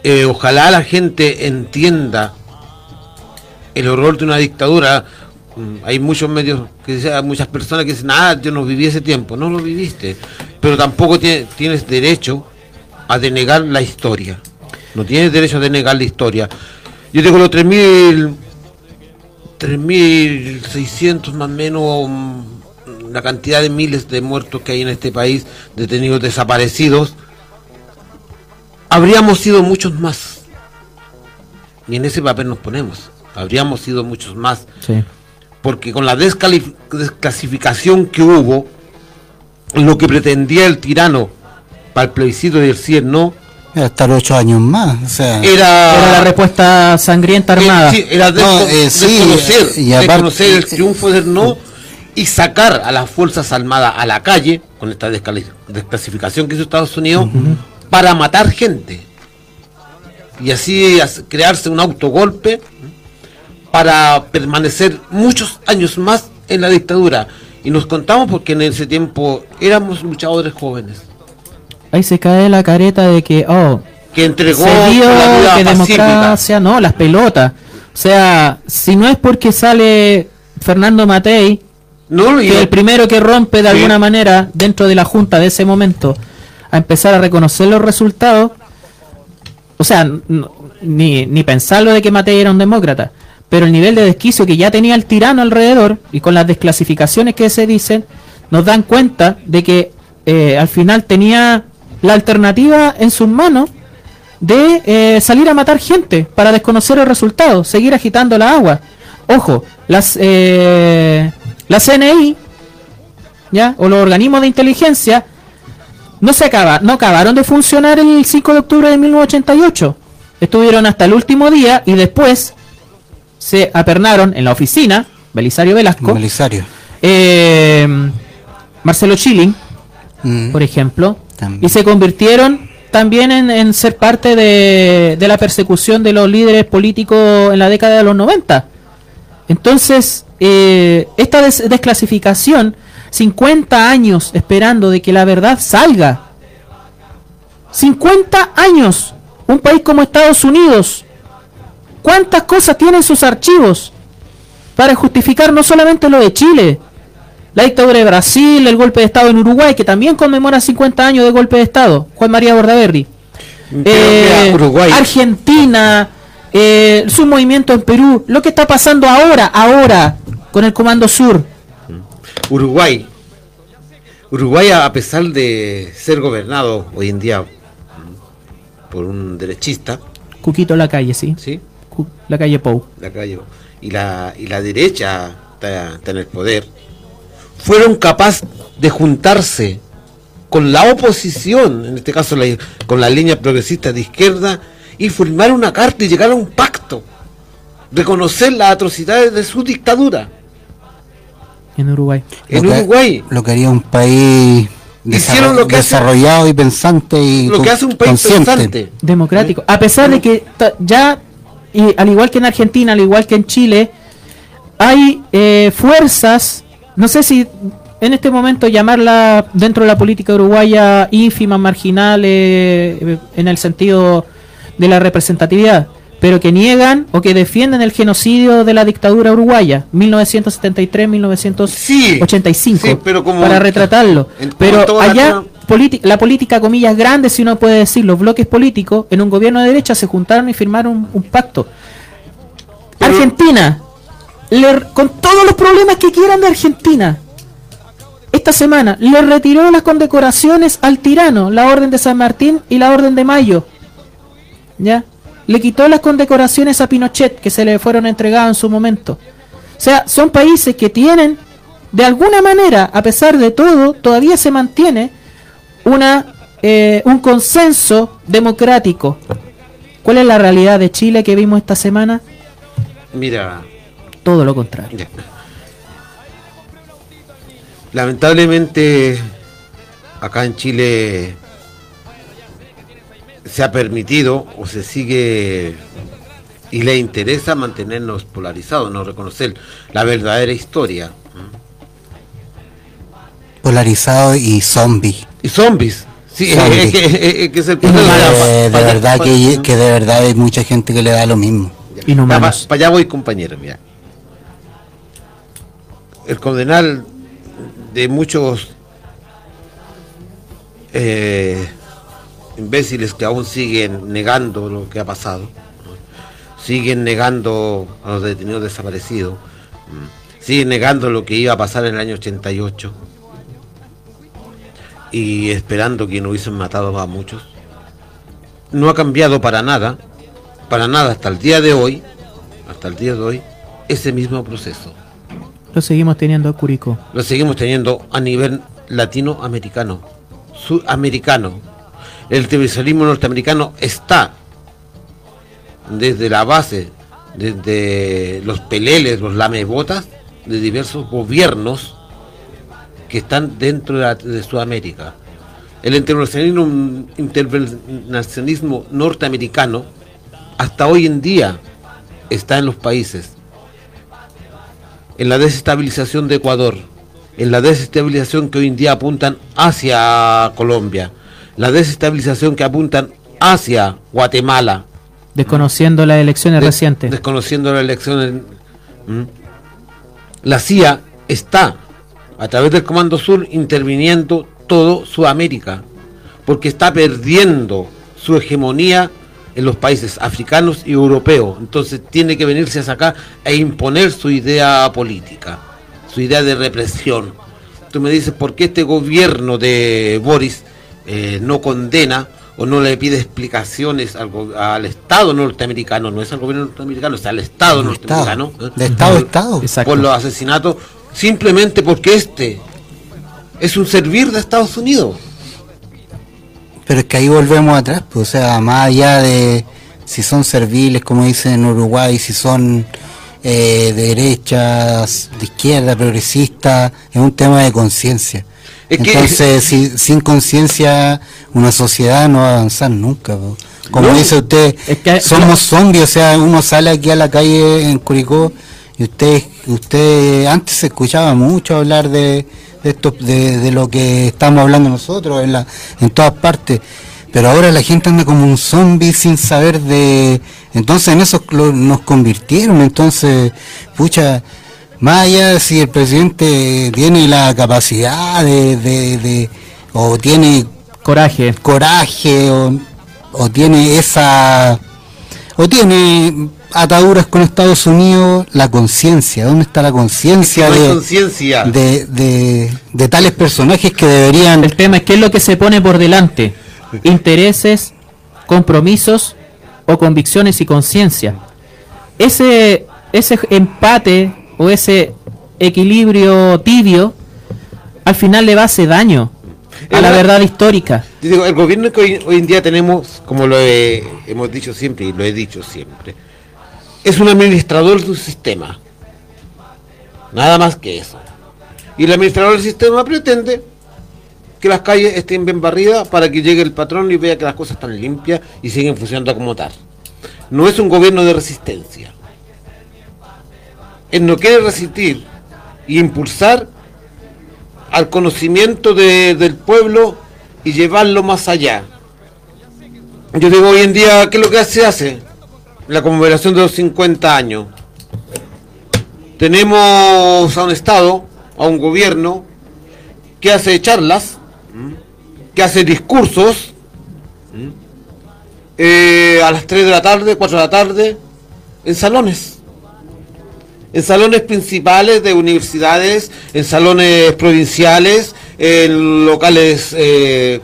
Eh, ojalá la gente entienda el horror de una dictadura. Hay muchos medios que hay muchas personas que dicen, ah, yo no viví ese tiempo. No lo viviste. Pero tampoco tie- tienes derecho a denegar la historia. No tienes derecho a denegar la historia. Yo tengo los 3.000, 3.600 más o menos, mm, la cantidad de miles de muertos que hay en este país, detenidos desaparecidos. Habríamos sido muchos más. Y en ese papel nos ponemos. Habríamos sido muchos más. Sí. Porque con la desclasificación que hubo, lo que pretendía el tirano para el plebiscito y el sí el no, Hasta los ocho años más. O sea, era, Era la respuesta sangrienta armada. Sí, era desco- No, eh, sí, desconocer, y aparte- desconocer el triunfo del no y sacar a las Fuerzas Armadas a la calle, con esta desclasificación que hizo Estados Unidos, para matar gente. Y así as- crearse un autogolpe para permanecer muchos años más en la dictadura. Y nos contamos porque en ese tiempo éramos luchadores jóvenes. Ahí se cae la careta de que, oh, Que entregó dio la vida que pacífica. democracia, no, las pelotas. O sea, si no es porque sale Fernando Matei, No, que el primero que rompe de Sí. alguna manera dentro de la junta de ese momento a empezar a reconocer los resultados, o sea, ni, ni pensarlo de que Matei era un demócrata, pero el nivel de desquicio que ya tenía el tirano alrededor y con las desclasificaciones que se dicen, nos dan cuenta de que eh, al final tenía la alternativa en sus manos de eh, salir a matar gente para desconocer el resultado, seguir agitando la agua. Ojo, las eh, la CNI, ya, o los organismos de inteligencia no se acaba, no acabaron de funcionar el 5 de octubre de 1988. Estuvieron hasta el último día y después se apernaron en la oficina Belisario Velasco, Belisario. eh, Marcelo Chilling, Mm, por ejemplo, también. y se convirtieron también en, en ser parte de, de la persecución de los líderes políticos en la década de los 90. Entonces, eh, esta des- desclasificación, 50 años esperando de que la verdad salga. 50 años. Un país como Estados Unidos. ¿Cuántas cosas tiene en sus archivos para justificar no solamente lo de Chile, la dictadura de Brasil, el golpe de Estado en Uruguay, que también conmemora 50 años de golpe de Estado, Juan María Bordaberry. Eh, Uruguay. Argentina, eh, su movimiento en Perú, lo que está pasando ahora, ahora, con el Comando Sur. Uruguay. Uruguay, a pesar de ser gobernado hoy en día por un derechista, Cuquito la calle, sí. ¿sí? La calle Pou. La calle, y la, y la derecha está, está en el poder, fueron capaces de juntarse con la oposición, en este caso la- con la línea progresista de izquierda, y firmar una carta y llegar a un pacto, reconocer las atrocidades de su dictadura En Uruguay. en Lo que- Uruguay. Lo que haría un país Hicieron lo que hace- desarrollado y pensante y Lo que hace un país consciente. pensante. democrático. A pesar de que ya, y al igual que en Argentina, al igual que en Chile, hay eh, fuerzas, no sé si en este momento llamarla dentro de la política uruguaya ínfimas, marginales, eh, en el sentido de la representatividad, pero que niegan o que defienden el genocidio de la dictadura uruguaya, 1973-1985, Sí, como- para retratarlo. en- Pero allá la- política, comillas, grande, si uno puede decir, los bloques políticos, en un gobierno de derecha se juntaron y firmaron un, un pacto. Argentina, le- con todos los problemas que quieran de Argentina, esta semana le retiró las condecoraciones al tirano, la Orden de San Martín y la Orden de Mayo. ¿Ya? Le quitó las condecoraciones a Pinochet que se le fueron entregadas en su momento. O sea, son países que tienen, de alguna manera, a pesar de todo, todavía se mantiene una, eh, un consenso democrático. ¿Cuál es la realidad de Chile que vimos esta semana? Mira, Todo lo contrario. Ya. Lamentablemente, acá en Chile se ha permitido o se sigue y le interesa mantenernos polarizados, no reconocer la verdadera historia. Polarizado y zombie. Y zombies. Sí, es que, es- es que es el Eh, de verdad que, que de verdad hay mucha gente que le da lo mismo. Inhumanos. Para allá voy, compañero, mira. El condenal de muchos eh, imbéciles que aún siguen negando lo que ha pasado, ¿no? siguen negando a los detenidos desaparecidos, siguen negando lo que iba a pasar en el año 88 y esperando que no hubiesen matado a muchos. No ha cambiado para nada, para nada hasta el día de hoy, hasta el día de hoy, ese mismo proceso. Lo seguimos teniendo a Curicó. Lo seguimos teniendo a nivel latinoamericano, sudamericano. El terrorismo norteamericano está desde la base, desde los peleles, los lamebotas de diversos gobiernos que están dentro de, la- de Sudamérica. El internacionalismo, internacionalismo norteamericano hasta hoy en día está en los países en la desestabilización de Ecuador, en la desestabilización que hoy en día apuntan hacia Colombia, la desestabilización que apuntan hacia Guatemala, Desconociendo las elecciones de- recientes. desconociendo las elecciones. La CIA está, a través del Comando Sur, interviniendo todo Sudamérica, porque está perdiendo su hegemonía en los países africanos y europeos. Entonces tiene que venirse hacia acá e imponer su idea política, su idea de represión. Tú me dices, ¿por qué este gobierno de Boris eh, no condena o no le pide explicaciones al, al Estado norteamericano? No es al gobierno norteamericano, es al Estado norteamericano. Estado. ¿eh? De Estado a Por- Estado. Exacto. Por los asesinatos, simplemente porque este es un servir de Estados Unidos. Pero es que ahí volvemos atrás, pues, o sea, más allá de si son serviles, como dicen en Uruguay, si son eh, de derechas, de izquierda, progresista, es un tema de conciencia. Que- Entonces, si- sin conciencia, una sociedad no va a avanzar nunca. po. Como No. dice usted, Es que- somos zombies, o sea, uno sale aquí a la calle en Curicó y usted, usted antes se escuchaba mucho hablar de, de esto, de, de lo que estamos hablando nosotros en, la, en todas partes. Pero ahora la gente anda como un zombie sin saber de... Entonces en eso nos convirtieron. Entonces, pucha, más allá si el presidente tiene la capacidad de... de, de- o tiene Coraje. coraje o, o tiene esa o tiene ataduras con Estados Unidos la conciencia dónde está la conciencia No de, de, de, de tales personajes que deberían El tema es qué es lo que se pone por delante. Intereses, compromisos o convicciones y conciencia. Ese, ese empate o ese equilibrio tibio al final le va a hacer daño a la verdad histórica. Yo digo, el gobierno que hoy, hoy en día tenemos, como lo he- hemos dicho siempre y lo he dicho siempre, es un administrador de un sistema. Nada más que eso. Y el administrador del sistema pretende que las calles estén bien barridas para que llegue el patrón y vea que las cosas están limpias y siguen funcionando como tal. No es un gobierno de resistencia. Él no quiere resistir y impulsar al conocimiento de- del pueblo y llevarlo más allá. Yo digo, hoy en día, ¿qué es lo que se hace? La conmemoración de los 50 años. Tenemos a un Estado, a un gobierno, que hace charlas, que hace discursos, eh, a las 3 de la tarde, 4 de la tarde, en salones. en salones principales de universidades, en salones provinciales, en locales eh,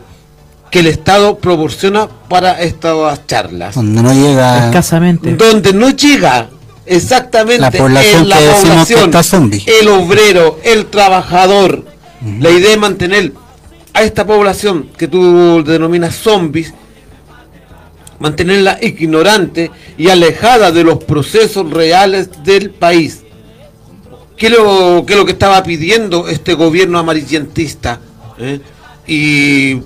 que el Estado proporciona para estas charlas. Donde no llega Escasamente. Donde no llega exactamente La población en la que decimos que población, está el obrero, el trabajador. La idea es mantener a esta población que tú denominas zombies, mantenerla ignorante y alejada de los procesos reales del país. ¿Qué es lo, qué es lo que estaba pidiendo este gobierno amarillentista eh? y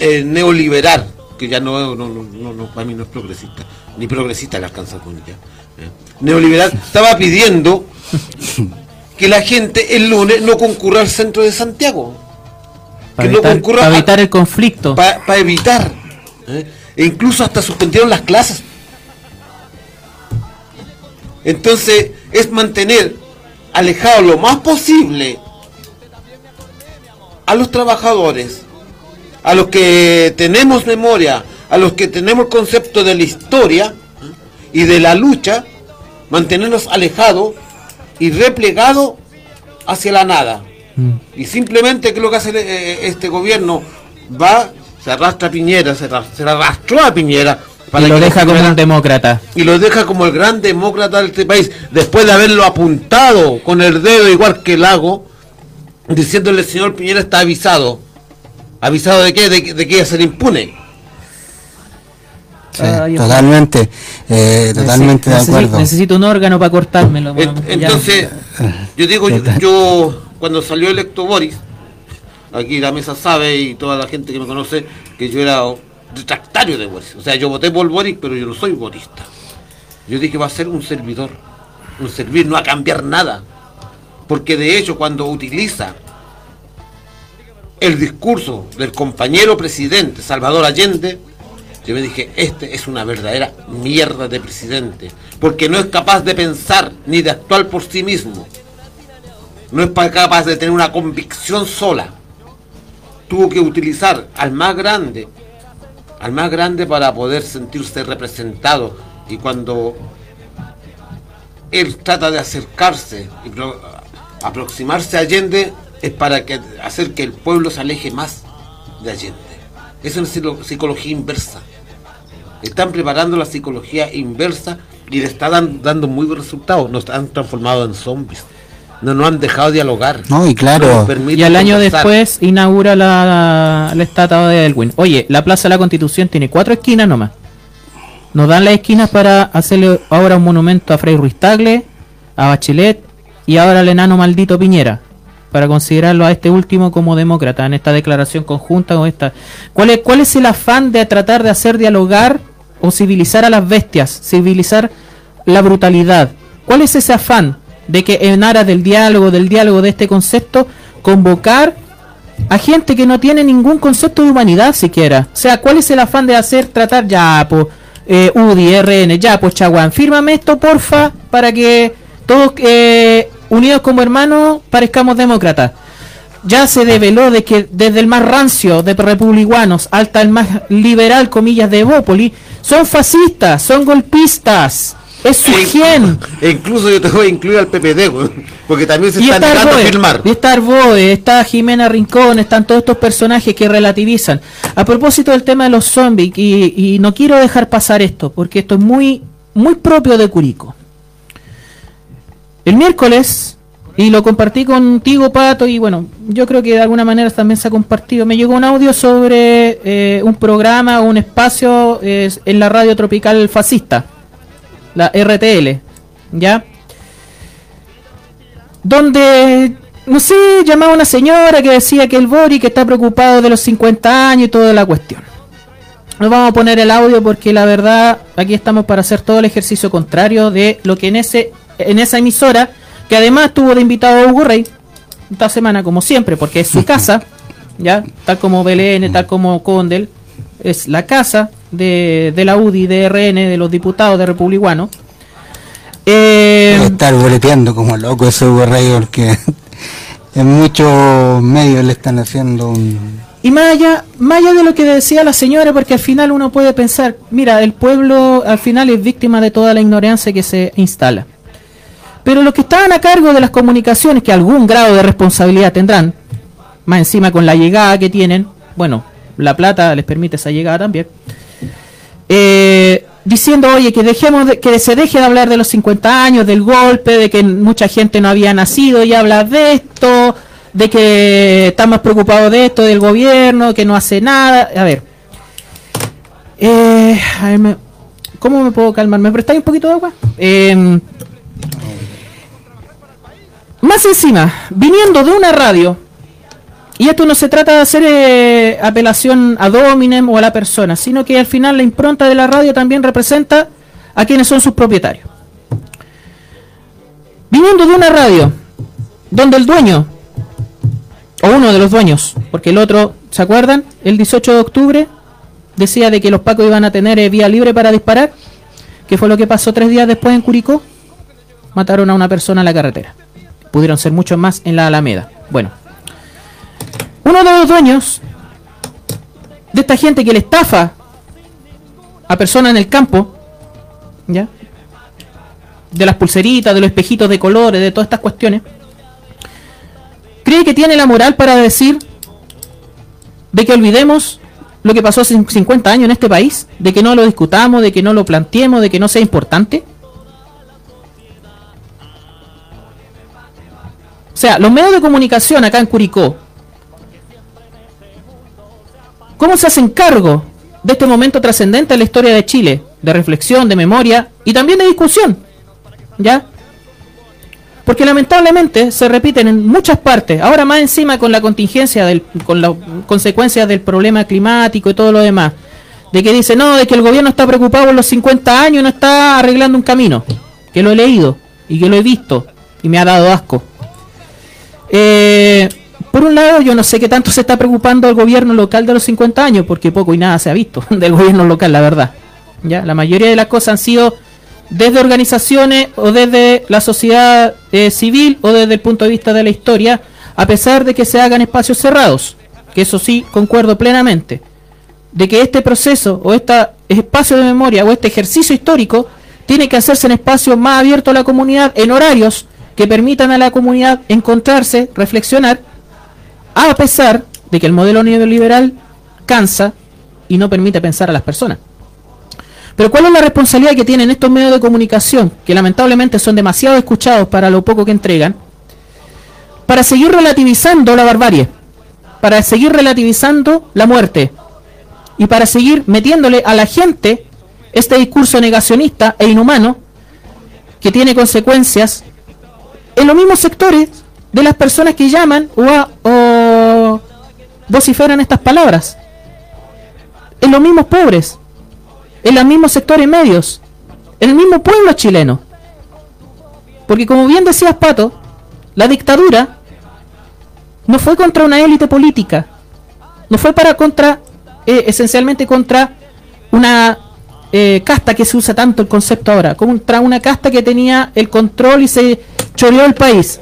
eh, neoliberal? Que ya no, no, no, no, no, para mí no es progresista, ni progresista le alcanza con ella. eh. Neoliberal estaba pidiendo que la gente el lunes no concurra al centro de Santiago. Para que no evitar, concurra para a- evitar el conflicto. para evitar. ¿eh? E incluso hasta suspendieron las clases. Entonces es mantener alejado lo más posible a los trabajadores, a los que tenemos memoria, a los que tenemos concepto de la historia ¿eh? y de la lucha, mantenerlos alejados y replegados hacia la nada. Mm. Y simplemente, ¿qué es lo que hace eh, este gobierno? Va, se arrastra a Piñera, se, se arrastró a Piñera. y lo que deja como un demócrata. y lo deja como el gran demócrata de este país, después de haberlo apuntado con el dedo igual que el lago, diciéndole, señor Piñera está avisado. ¿Avisado de qué? De, que- de que iba a ser impune. Sí, Ay, totalmente, eh, totalmente de Necesito- acuerdo. Necesito un órgano para cortármelo. En- bueno, ya. entonces, yo digo, yo, yo, cuando salió electo Boris, aquí la mesa sabe y toda la gente que me conoce que yo era detractario de Boris. O sea, yo voté por Boris, pero yo no soy borista. Yo dije va a ser un servidor, un servir, no a cambiar nada. Porque de hecho, cuando utiliza el discurso del compañero presidente Salvador Allende, yo me dije, este es una verdadera mierda de presidente, porque no es capaz de pensar ni de actuar por sí mismo. No es pa- capaz de tener una convicción sola. Tuvo que utilizar al más grande, al más grande para poder sentirse representado. Y cuando él trata de acercarse y pro- aproximarse a Allende, es para que, hacer que el pueblo se aleje más de Allende. Es psilo- psicología inversa. Están preparando la psicología inversa y le está dan- dando muy buenos resultados. Nos han transformado en zombies. No nos han dejado dialogar. No, y claro. No Y al año conversar. después inaugura la, la estatua de Elwin. Oye, la Plaza de la Constitución tiene cuatro esquinas nomás. Nos dan las esquinas para hacerle ahora un monumento a Frei Ruiz Tagle, a Bachelet y ahora al enano maldito Piñera. Para considerarlo a este último como demócrata en esta declaración conjunta con esta. ¿Cuál es, cuál es el afán de tratar de hacer dialogar o civilizar a las bestias? Civilizar la brutalidad. ¿Cuál es ese afán de que en aras del diálogo, del diálogo de este concepto, convocar a gente que no tiene ningún concepto de humanidad siquiera? O sea, ¿cuál es el afán de hacer, tratar ya, pues, eh, UDI, RN, ya, pues, Chaguán, fírmame esto, porfa, para que todos eh, unidos como hermanos parezcamos demócratas? Ya se develó de que desde el más rancio de republicanos hasta el más liberal, comillas, de Evópoli, son fascistas, son golpistas. Es su E- gen. e incluso yo te voy a incluir al PPD, porque también se Y están está negando a Arboe, firmar. y está Arboe, está Jimena Rincón, están todos estos personajes que relativizan. A propósito del tema de los zombies, y, y no quiero dejar pasar esto, porque esto es muy, muy propio de Curico. El miércoles, y lo compartí contigo, Pato, y bueno, yo creo que de alguna manera también se ha compartido. Me llegó un audio sobre eh, un programa, un espacio en la radio tropical fascista, la RTL, ¿ya? donde, no sé, llamaba una señora que decía que el Boric está preocupado de los 50 años y toda la cuestión. No vamos a poner el audio porque la verdad aquí estamos para hacer todo el ejercicio contrario de lo que en ese en esa emisora, que además tuvo de invitado a Hugo Rey esta semana como siempre, porque es su casa, ya, tal como BLN, tal como Condel, es la casa de, de la UDI, de RN, de los diputados de republicanos. Eh, Debe estar boleteando como loco ese Hugo Rey porque en muchos medios le están haciendo un... Y más allá, más allá de lo que decía la señora, porque al final uno puede pensar, mira, el pueblo al final es víctima de toda la ignorancia que se instala. Pero los que estaban a cargo de las comunicaciones, que algún grado de responsabilidad tendrán, más encima con la llegada que tienen, bueno, la plata les permite esa llegada también, eh, diciendo, oye, que dejemos de- que se deje de hablar de los 50 años, del golpe, de que mucha gente no había nacido y habla de esto, de que estamos preocupados de esto, del gobierno, que no hace nada. A ver, eh, a ver, me- ¿cómo me puedo calmar? ¿Me prestáis un poquito de agua? Eh, más encima, viniendo de una radio, y esto no se trata de hacer eh, apelación a Dominem o a la persona, sino que al final la impronta de la radio también representa a quienes son sus propietarios. Viniendo de una radio donde el dueño, o uno de los dueños, porque el otro, ¿se acuerdan? El 18 de octubre decía de que los pacos iban a tener eh, vía libre para disparar, que fue lo que pasó tres días después en Curicó, mataron a una persona en la carretera. Pudieron ser muchos más en la Alameda. Bueno, uno de los dueños de esta gente que le estafa a personas en el campo, ¿ya? De las pulseritas, de los espejitos de colores, de todas estas cuestiones, cree que tiene la moral para decir de que olvidemos lo que pasó hace 50 años en este país, de que no lo discutamos, de que no lo planteemos, de que no sea importante. Sea, los medios de comunicación acá en Curicó, ¿cómo se hacen cargo de este momento trascendente en la historia de Chile? De reflexión, de memoria y también de discusión. ¿Ya? Porque lamentablemente se repiten en muchas partes, ahora más encima con la contingencia, del, con las consecuencias del problema climático y todo lo demás, de que dice, no, de que el gobierno está preocupado por los 50 años y no está arreglando un camino, que lo he leído y que lo he visto y me ha dado asco. Eh, por un lado, yo no sé qué tanto se está preocupando el gobierno local de los 50 años, porque poco y nada se ha visto del gobierno local, la verdad. ¿Ya? La mayoría de las cosas han sido desde organizaciones o desde la sociedad eh, civil o desde el punto de vista de la historia, a pesar de que se hagan espacios cerrados, que eso sí concuerdo plenamente, de que este proceso o este espacio de memoria o este ejercicio histórico tiene que hacerse en espacios más abiertos a la comunidad, en horarios que permitan a la comunidad encontrarse, reflexionar, a pesar de que el modelo neoliberal cansa y no permite pensar a las personas. Pero ¿cuál es la responsabilidad que tienen estos medios de comunicación, que lamentablemente son demasiado escuchados para lo poco que entregan, para seguir relativizando la barbarie, para seguir relativizando la muerte y para seguir metiéndole a la gente este discurso negacionista e inhumano que tiene consecuencias en los mismos sectores de las personas que llaman o, vociferan estas palabras, en los mismos pobres, en los mismos sectores medios, en el mismo pueblo chileno. Porque como bien decías, Pato, la dictadura no fue contra una élite política, no fue para contra, eh, esencialmente contra una eh, casta que se usa tanto el concepto ahora, contra una casta que tenía el control y se choreó el país.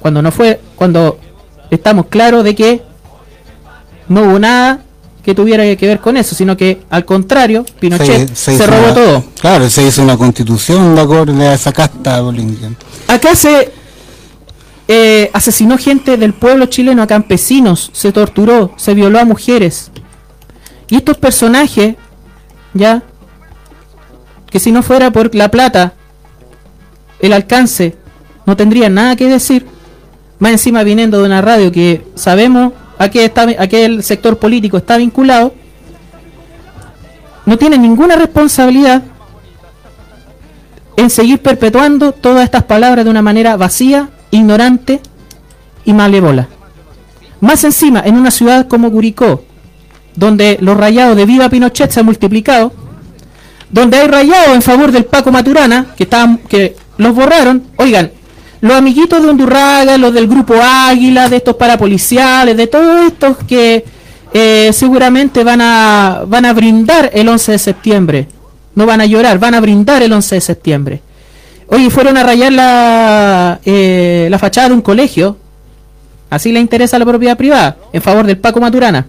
Cuando no fue, cuando estamos claros de que no hubo nada que tuviera que ver con eso, sino que al contrario, Pinochet se, robó una- todo. Claro, se hizo una constitución de acuerdo a esa casta bolinquiana. Acá se eh, asesinó gente del pueblo chileno, a campesinos, se torturó, se violó a mujeres. Y estos personajes, ya, que si no fuera por la plata, el alcance, no tendrían nada que decir. Más encima viniendo de una radio que sabemos a qué, está, a qué el sector político está vinculado, no tienen ninguna responsabilidad en seguir perpetuando todas estas palabras de una manera vacía, ignorante y malévola. Más encima, en una ciudad como Curicó, donde los rayados de Viva Pinochet se han multiplicado, donde hay rayados en favor del Paco Maturana, que, estaban, que los borraron, oigan, los amiguitos de Hondurraga, los del grupo Águila, de estos parapoliciales, de todos estos que eh, seguramente van a, van a brindar el 11 de septiembre. No van a llorar, van a brindar el 11 de septiembre. Oye, fueron a rayar la, eh, la fachada de un colegio. Así le interesa la propiedad privada, en favor del Paco Maturana.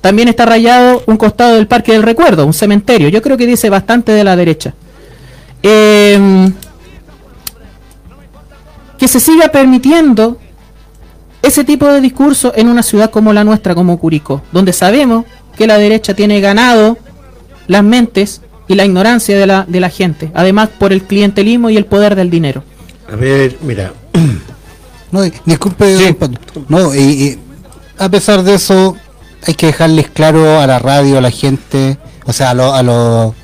También está rayado un costado del Parque del Recuerdo, un cementerio. Yo creo que dice bastante de la derecha. Eh, que se siga permitiendo ese tipo de discurso en una ciudad como la nuestra, como Curicó, donde sabemos que la derecha tiene ganado las mentes y la ignorancia de la, de la gente, además por el clientelismo y el poder del dinero. A ver, mira, No, disculpe. No, y, y a pesar de eso, hay que dejarles claro a la radio, a la gente, o sea, a, lo- a, lo-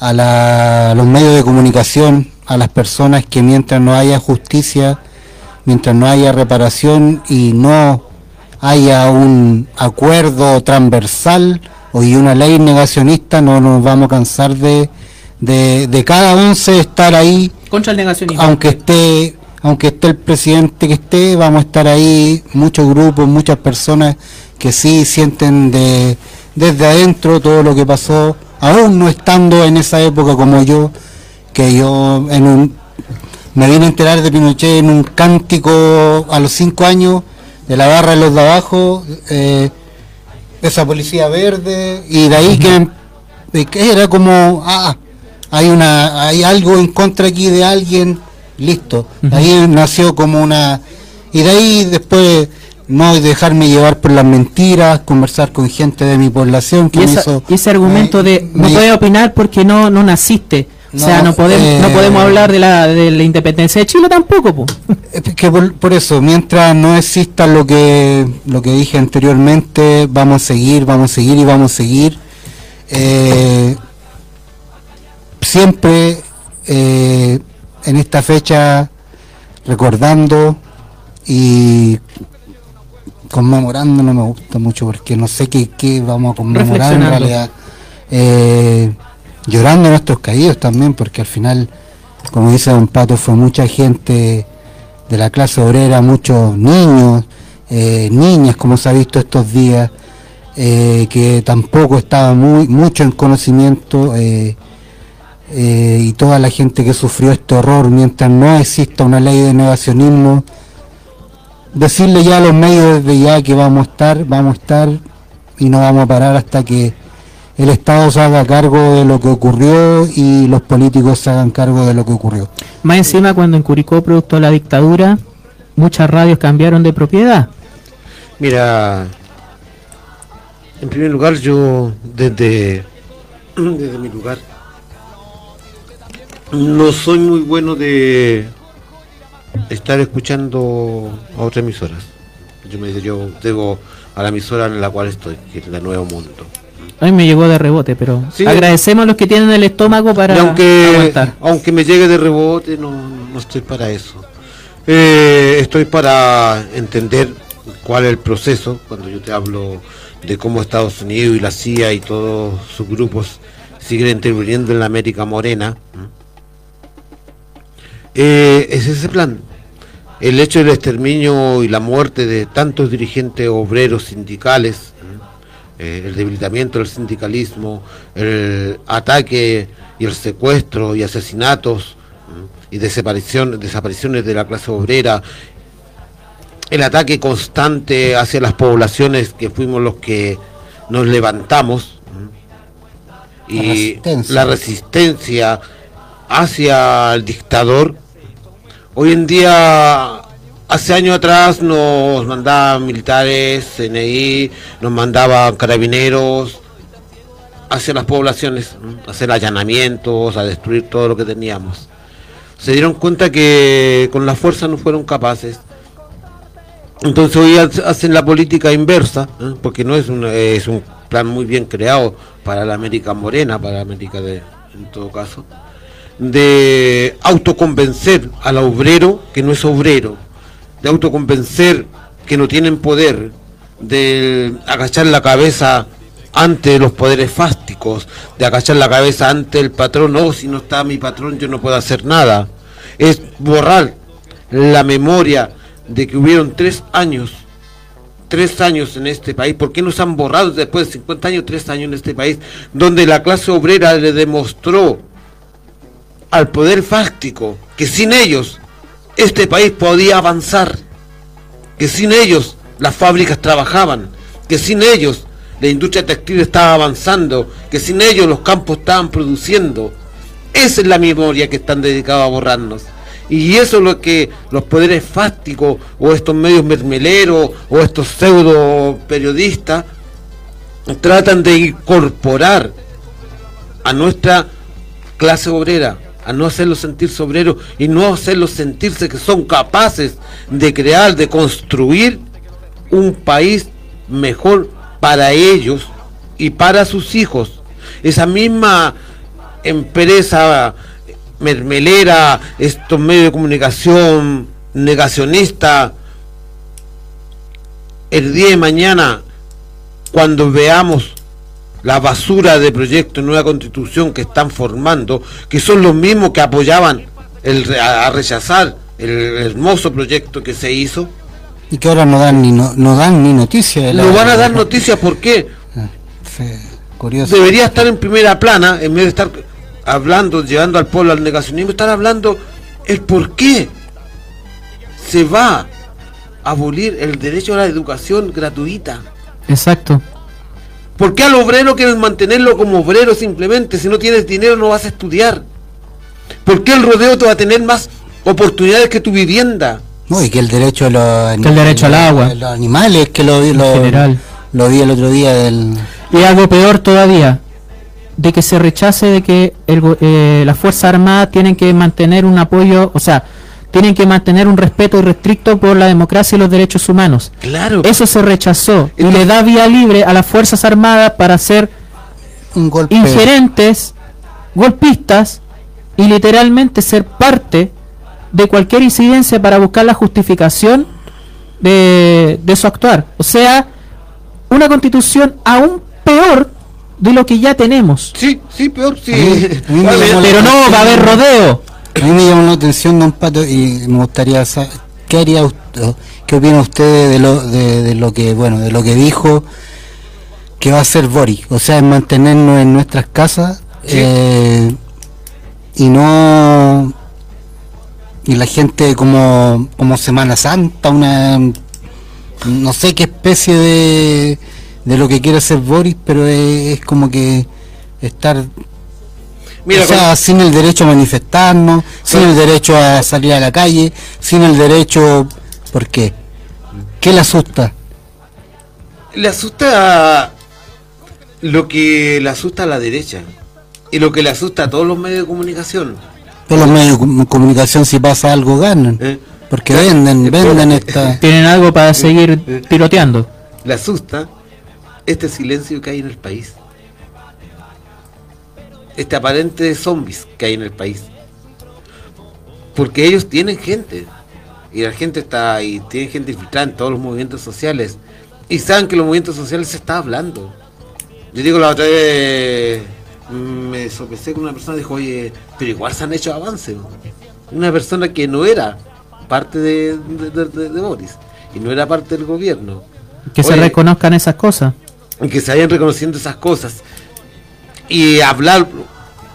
a la- a los medios de comunicación, a las personas que mientras no haya justicia, mientras no haya reparación y no haya un acuerdo transversal o y una ley negacionista, no nos vamos a cansar de, de, de cada once estar ahí Contra el negacionismo. aunque esté aunque esté el presidente que esté vamos a estar ahí muchos grupos muchas personas que sí sienten de desde adentro todo lo que pasó aún no estando en esa época como yo que yo en un me vine a enterar de Pinochet en un cántico a los cinco años de la barra de los de abajo eh, esa policía verde y de ahí que, era como ah hay una hay algo en contra aquí de alguien listo. De ahí nació como una y de ahí después no dejarme llevar por las mentiras conversar con gente de mi población que y, me esa- hizo y ese argumento me- de no me- puedes opinar porque no no naciste o sea No, podemos eh, no podemos hablar de la, de la independencia de Chile tampoco po. Es que por, por eso, mientras no exista lo que lo que dije anteriormente, vamos a seguir, vamos a seguir y vamos a seguir. Eh, siempre eh, en esta fecha recordando y conmemorando no me gusta mucho porque no sé qué, qué vamos a conmemorar en realidad. Eh, llorando nuestros caídos también porque al final, como dice Don Pato, fue mucha gente de la clase obrera, muchos niños, eh, niñas, como se ha visto estos días, eh, que tampoco estaba muy mucho en conocimiento eh, y toda la gente que sufrió este horror mientras no exista una ley de negacionismo decirle ya a los medios desde ya que vamos a estar vamos a estar y no vamos a parar hasta que el Estado se haga cargo de lo que ocurrió y los políticos se hagan cargo de lo que ocurrió más encima cuando en Curicó producto de la dictadura muchas radios cambiaron de propiedad mira, en primer lugar yo desde, desde mi lugar no soy muy bueno de estar escuchando a otras emisoras. Yo me yo debo a la emisora en la cual estoy, que es la Nuevo Mundo. A mí me llegó de rebote pero Sí. agradecemos a los que tienen el estómago para Y aunque, aguantar aunque me llegue de rebote, no, no estoy para eso. Eh, estoy para entender cuál es el proceso, cuando yo te hablo de cómo Estados Unidos y la CIA y todos sus grupos siguen interviniendo en la América Morena. Eh, es ese plan. El hecho del exterminio y la muerte de tantos dirigentes obreros sindicales. Eh, el debilitamiento del sindicalismo, el ataque y el secuestro y asesinatos y desaparición, desapariciones de la clase obrera, el ataque constante hacia las poblaciones que fuimos los que nos levantamos y resistencia. la resistencia hacia el dictador. Hoy en día, hace años atrás nos mandaban militares, CNI, nos mandaban carabineros hacia las poblaciones, a hacer allanamientos, a destruir todo lo que teníamos. Se dieron cuenta que con la fuerza no fueron capaces. Entonces hoy ha- hacen la política inversa, porque no es un, es un plan muy bien creado para la América Morena, para la América de, en todo caso, de autoconvencer al obrero que no es obrero, de autoconvencer que no tienen poder, de agachar la cabeza ante los poderes fásticos, de agachar la cabeza ante el patrón, no, si no está mi patrón yo no puedo hacer nada. Es borrar la memoria de que hubieron tres años, tres años en este país, ¿por qué nos han borrado después de 50 años, tres años en este país, donde la clase obrera le demostró al poder fáctico que sin ellos este país podía avanzar, que sin ellos las fábricas trabajaban, que sin ellos la industria textil estaba avanzando, que sin ellos los campos estaban produciendo. Esa es la memoria que están dedicados a borrarnos. Y eso es lo que los poderes fácticos o estos medios mermeleros o estos pseudo periodistas tratan de incorporar a nuestra clase obrera, a no hacerlos sentirse obreros y no hacerlos sentirse que son capaces de crear, de construir un país mejor para ellos y para sus hijos. Esa misma empresa mermelera, estos medios de comunicación negacionista, el día de mañana, cuando veamos la basura de proyectos de nueva constitución que están formando, que son los mismos que apoyaban el, a, a rechazar el hermoso proyecto que se hizo, Y que ahora no dan ni no, no dan ni noticia de la- lo van a dar noticias, ¿por qué? Sí, curioso. debería estar en primera plana en vez de estar hablando, llevando al pueblo al negacionismo, estar hablando el por qué se va a abolir el derecho a la educación gratuita. Exacto. ¿Por qué al obrero quieres mantenerlo como obrero simplemente? Si no tienes dinero no vas a estudiar. ¿Por qué el rodeo te va a tener más oportunidades que tu vivienda? No, y que el derecho a los, Que el derecho al agua. los animales, que lo, vi- lo, general. lo vi el otro día del... Y algo peor todavía, de que se rechace de que el, eh, las Fuerzas Armadas tienen que mantener un apoyo, o sea, tienen que mantener un respeto irrestricto por la democracia y los derechos humanos. Claro. Eso se rechazó y Entonces- le da vía libre a las Fuerzas Armadas para ser Un golpe. ingerentes, golpistas y literalmente ser parte de cualquier incidencia para buscar la justificación de, de su actuar. O sea, una constitución aún peor de lo que ya tenemos. Sí, sí, peor, sí. Pero no, va a haber rodeo. A mí me llamó la atención, don Pato, y me gustaría saber qué haría usted, qué opina usted de lo, de, de lo que, bueno, de lo que dijo que va a hacer Boris, o sea, en mantenernos en nuestras casas eh, y no y la gente como como Semana Santa, una no sé qué especie de de lo que quiere hacer Boris, pero es, es como que estar Mira, o sea, sin el derecho a manifestarnos, sin el derecho a salir a la calle, sin el derecho... ¿Por qué? ¿Qué le asusta? le asusta lo que le asusta a la derecha y lo que le asusta a todos los medios de comunicación. Todos los medios de com- comunicación si pasa algo ganan. ¿eh? Porque venden, eh, venden esta... Tienen algo para seguir tiroteando. Le asusta este silencio que hay en el país. Este aparente zombies que hay en el país. Porque ellos tienen gente. Y la gente está ahí, tienen gente infiltrada en todos los movimientos sociales. Y saben que los movimientos sociales se está hablando. Yo digo la otra vez, mm, me sopesé con una persona y dijo, oye, pero igual se han hecho avances. Una persona que no era parte de, de- de- de- de Boris y no era parte del gobierno. Que se reconozcan esas cosas. que se vayan reconociendo esas cosas. Y hablar,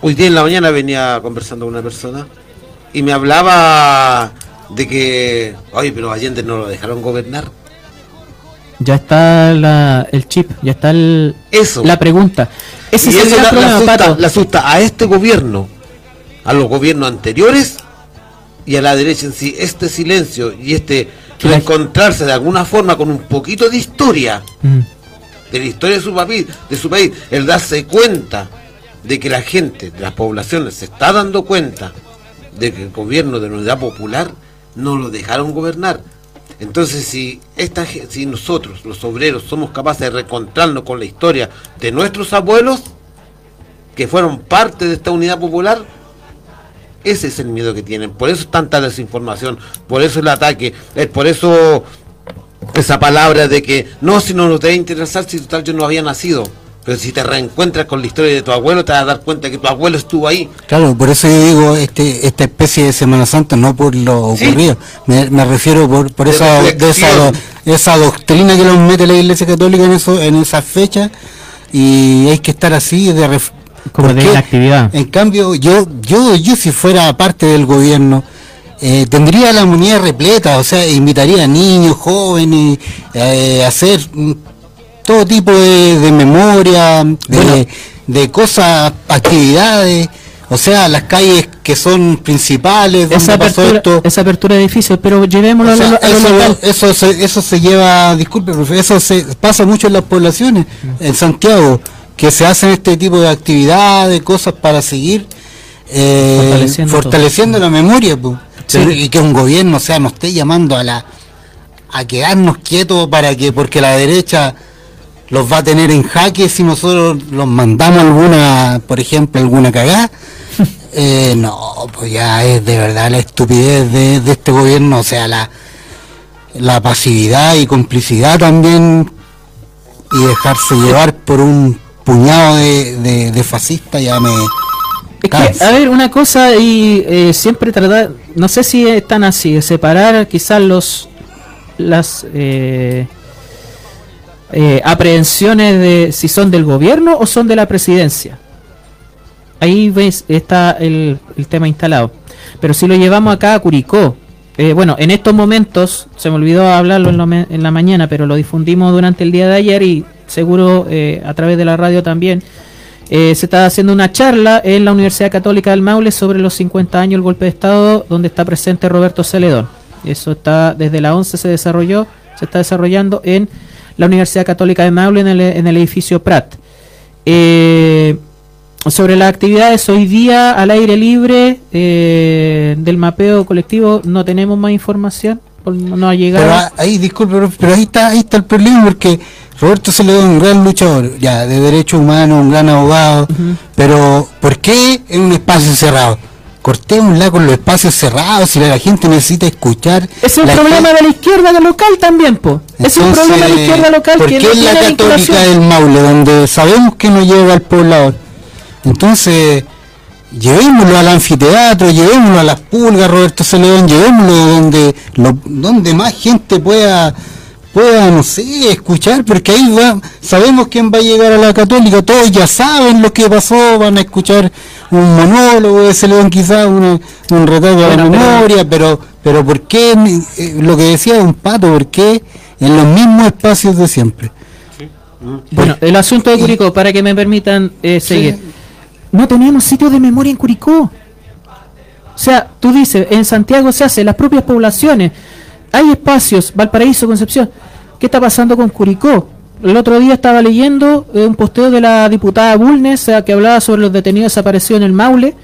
hoy día en la mañana venía conversando con una persona y me hablaba de que, oye, pero Allende no lo dejaron gobernar. Ya está la- el chip, ya está el- Eso. la pregunta. Ese y eso la- le problema, asusta, Pato. le asusta a este gobierno, a los gobiernos anteriores y a la derecha en sí. Este silencio y este la- encontrarse de alguna forma con un poquito de historia Mm. De la historia de su país, de su país, el darse cuenta de que la gente, de las poblaciones, se está dando cuenta de que el gobierno de la unidad popular no lo dejaron gobernar. Entonces, si esta, si nosotros, los obreros, somos capaces de reencontrarnos con la historia de nuestros abuelos, que fueron parte de esta unidad popular, ese es el miedo que tienen. Por eso es tanta desinformación, por eso el ataque, por eso esa palabra de que no, si no nos debe interesar, si total yo no había nacido. Pero si te reencuentras con la historia de tu abuelo, te vas a dar cuenta que tu abuelo estuvo ahí. Claro, por eso yo digo este, esta especie de Semana Santa, no por lo Sí. ocurrido. Me, me refiero por, por De esa, de esa, esa doctrina que nos mete la Iglesia Católica en eso en esas fechas y hay que estar así de ref- Como ¿Por de inactividad. En cambio, yo, yo, yo si fuera parte del gobierno, eh, tendría la moneda repleta, o sea, invitaría a niños, jóvenes, eh, a hacer mm, todo tipo de, de memoria, de, Bueno. de cosas, actividades, O sea, las calles que son principales, donde esa pasó apertura, esto. esa apertura de edificios, pero llevémoslo O sea, a lo, a lo eso, local. eso se, eso se lleva, disculpe, profe, eso se pasa mucho en las poblaciones, Mm. en Santiago, que se hacen este tipo de actividades, cosas para seguir eh, Fortaleciendo fortaleciendo, la memoria, po. Sí. Y que un gobierno, o sea, nos esté llamando a la a quedarnos quietos para que, porque la derecha los va a tener en jaque si nosotros los mandamos alguna, por ejemplo, alguna cagada. Eh, no, pues ya es de verdad la estupidez de, de este gobierno, o sea, la, la pasividad y complicidad también y dejarse llevar por un puñado de, de, de fascistas ya me... Es que, a ver, una cosa y eh, siempre tratar, no sé si es tan así, de separar quizás los las eh, eh, aprehensiones de si son del gobierno o son de la presidencia. Ahí ves, está el, el tema instalado. Pero si lo llevamos acá a Curicó, eh, bueno, en estos momentos, se me olvidó hablarlo en, lo me- en la mañana, pero lo difundimos durante el día de ayer y seguro eh, a través de la radio también. Eh, se está haciendo una charla en la Universidad Católica del Maule sobre los 50 años del golpe de Estado, donde está presente Roberto Celedón. Eso está desde la 11 se desarrolló, se está desarrollando en la Universidad Católica del Maule en el, edificio Prat. Eh, sobre las actividades hoy día al aire libre eh, del mapeo colectivo no tenemos más información, no ha llegado. Pero a- ahí, disculpe, pero ahí está, ahí está el problema porque Roberto se le da un gran luchador, ya, de derechos humanos, un gran abogado, pero ¿por qué en un espacio cerrado? Cortémosla con los espacios cerrados, si la gente necesita escuchar. Es un problema de la izquierda local también, po. Es un problema de la izquierda local ¿Por que qué no en la católica del Maule, donde sabemos que no llega al poblador? Entonces, llevémoslo al anfiteatro, llevémoslo a las pulgas, Roberto Celedón, llevémoslo donde, lo- donde más gente pueda, pueda, no sé, escuchar, porque ahí va, sabemos quién va a llegar a la católica, todos ya saben lo que pasó, van a escuchar un monólogo de Celedón quizás, una- un retrato de la memoria, pero, pero ¿por qué, eh, lo que decía un pato, por qué en los mismos espacios de siempre? Bueno, el asunto de Curicó, para que me permitan eh, seguir. No teníamos sitios de memoria en Curicó. O sea, tú dices, en Santiago se hace, las propias poblaciones. Hay espacios, Valparaíso, Concepción. ¿Qué está pasando con Curicó? El otro día estaba leyendo eh, un posteo de la diputada Bulnes eh, que hablaba sobre los detenidos desaparecidos en el Maule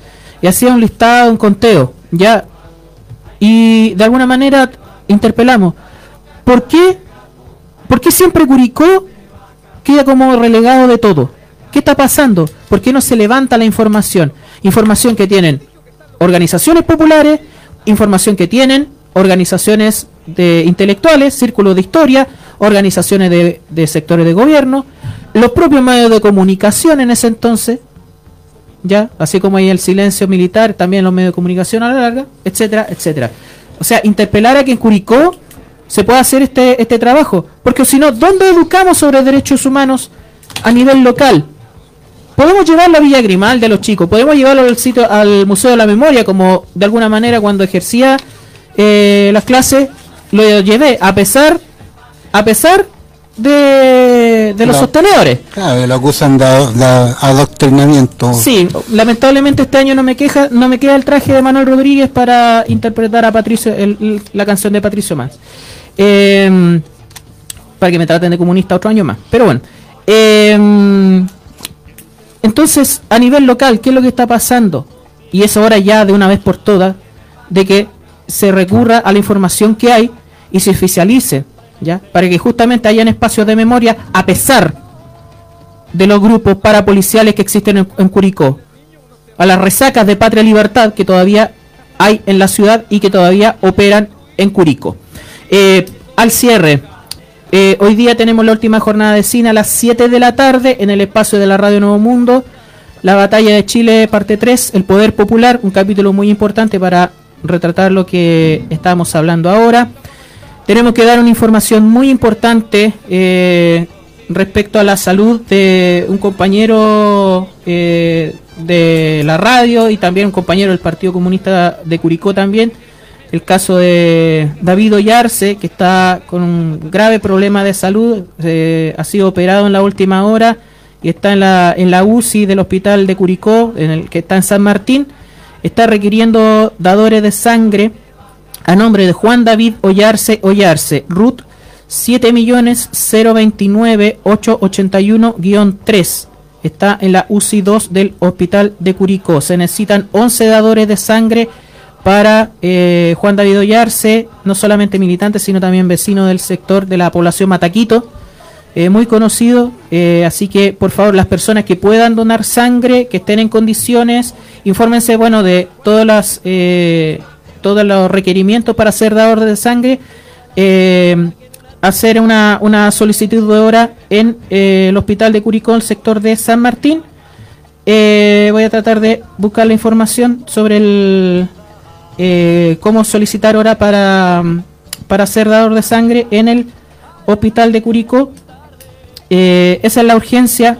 y hacía un listado, un conteo. Ya. Y de alguna manera interpelamos. ¿Por qué? ¿Por qué siempre Curicó queda como relegado de todo. ¿Qué está pasando? ¿Por qué no se levanta la información? Información que tienen organizaciones populares, información que tienen organizaciones de intelectuales, círculos de historia, organizaciones de, sectores de gobierno, los propios medios de comunicación en ese entonces, ya, así como hay el silencio militar, también los medios de comunicación a la larga, etcétera, etcétera. O sea, interpelar a que en Curicó se pueda hacer este, este trabajo, porque si no, ¿dónde educamos sobre derechos humanos a nivel local? Podemos llevarlo a Villa Grimaldi a los chicos, podemos llevarlo al sitio, al Museo de la Memoria, como de alguna manera cuando ejercía eh, las clases lo llevé, a pesar, a pesar de, de los sostenedores. Claro, lo acusan de, de adoctrinamiento. Sí, lamentablemente este año no me queja, no me queda el traje de Manuel Rodríguez para interpretar a Patricio, el- el- la canción de Patricio Más. Eh, para que me traten de comunista otro año más. Pero bueno. eh, entonces, a nivel local, ¿qué es lo que está pasando? Y es hora ya de una vez por todas de que se recurra a la información que hay y se oficialice, ¿ya? Para que justamente hayan espacios de memoria a pesar de los grupos parapoliciales que existen en, en Curicó, a las resacas de Patria Libertad que todavía hay en la ciudad y que todavía operan en Curicó. Eh, al cierre, eh, hoy día tenemos la última jornada de cine a las 7 de la tarde en el espacio de la Radio Nuevo Mundo. La batalla de Chile, parte 3, el poder popular, un capítulo muy importante para retratar lo que estábamos hablando ahora. Tenemos que dar una información muy importante eh, respecto a la salud de un compañero eh, de la radio y también un compañero del Partido Comunista de Curicó también. El caso de David Ollarse, que está con un grave problema de salud, eh, ha sido operado en la última hora y está en la, en la UCI del hospital de Curicó, en el que está en San Martín, está requiriendo dadores de sangre a nombre de Juan David Ollarse Ollarse, RUT 7.029.881-3. Está en la UCI 2 del Hospital de Curicó. Se necesitan 11 dadores de sangre para eh, Juan David Ollarse, no solamente militante, sino también vecino del sector de la población Mataquito. eh, muy conocido, eh, así que por favor las personas que puedan donar sangre, que estén en condiciones, infórmense, bueno, de todas las, todos los requerimientos para ser dador de sangre, hacer una, una solicitud de hora en el hospital de Curicó, el sector de San Martín. Voy a tratar de buscar la información sobre el eh, cómo solicitar hora para, para ser dador de sangre en el hospital de Curicó. Eh, esa es la urgencia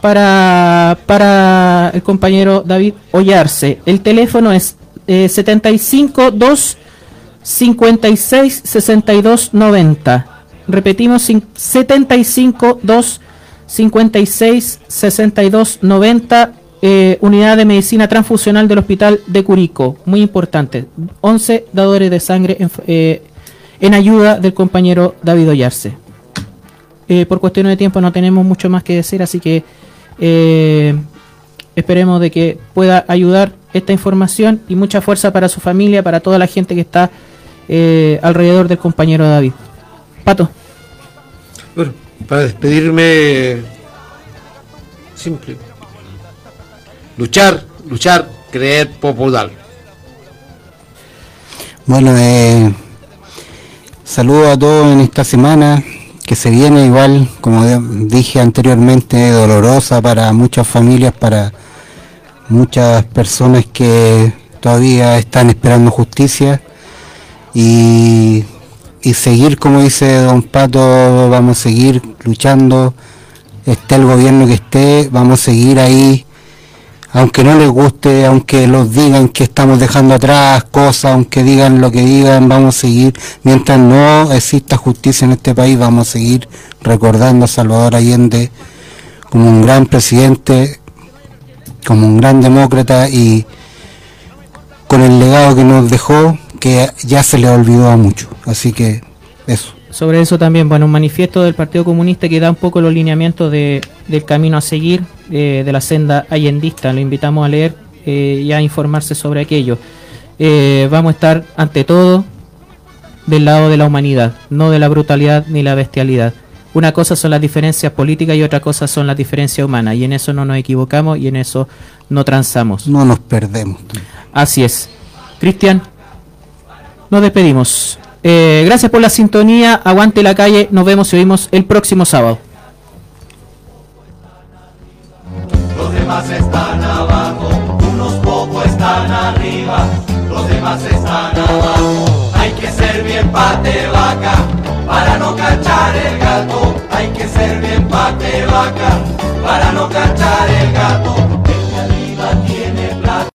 para, para el compañero David Ollarse. El teléfono es eh, 75 2 56 62 90. Repetimos, cin- 75 2 56 62 90. Eh, unidad de medicina transfusional del hospital de Curicó. Muy importante. 11 dadores de sangre eh, en ayuda del compañero David Ollarse. Eh, por cuestiones de tiempo no tenemos mucho más que decir, así que esperemos de que pueda ayudar esta información y mucha fuerza para su familia, para toda la gente que está alrededor del compañero David. Pato. Bueno, para despedirme, simple. Luchar, luchar, creer, popular. Bueno, eh, saludo a todos en esta semana que se viene igual, como dije anteriormente, dolorosa para muchas familias, para muchas personas que todavía están esperando justicia y, y seguir, como dice don Pato, vamos a seguir luchando, esté el gobierno que esté, vamos a seguir ahí aunque no les guste, aunque los digan que estamos dejando atrás cosas, aunque digan lo que digan, vamos a seguir, mientras no exista justicia en este país, vamos a seguir recordando a Salvador Allende como un gran presidente, como un gran demócrata y con el legado que nos dejó, que ya se le olvidó a muchos. Así que eso. Sobre eso también, bueno, un manifiesto del Partido Comunista que da un poco los lineamientos de, del camino a seguir eh, de la senda allendista. Lo invitamos a leer eh, y a informarse sobre aquello. Eh, vamos a estar, ante todo, del lado de la humanidad, no de la brutalidad ni la bestialidad. Una cosa son las diferencias políticas y otra cosa son las diferencias humanas. Y en eso no nos equivocamos y en eso no transamos. No nos perdemos. Así es. Cristian, nos despedimos. Eh, gracias por la sintonía. Aguante la calle. Nos vemos y oímos el próximo sábado. Los demás están abajo, unos pocos están arriba, los demás están abajo. Hay que ser bien pate vaca para no cachar el gato. Hay que ser bien pate vaca para no cachar el gato.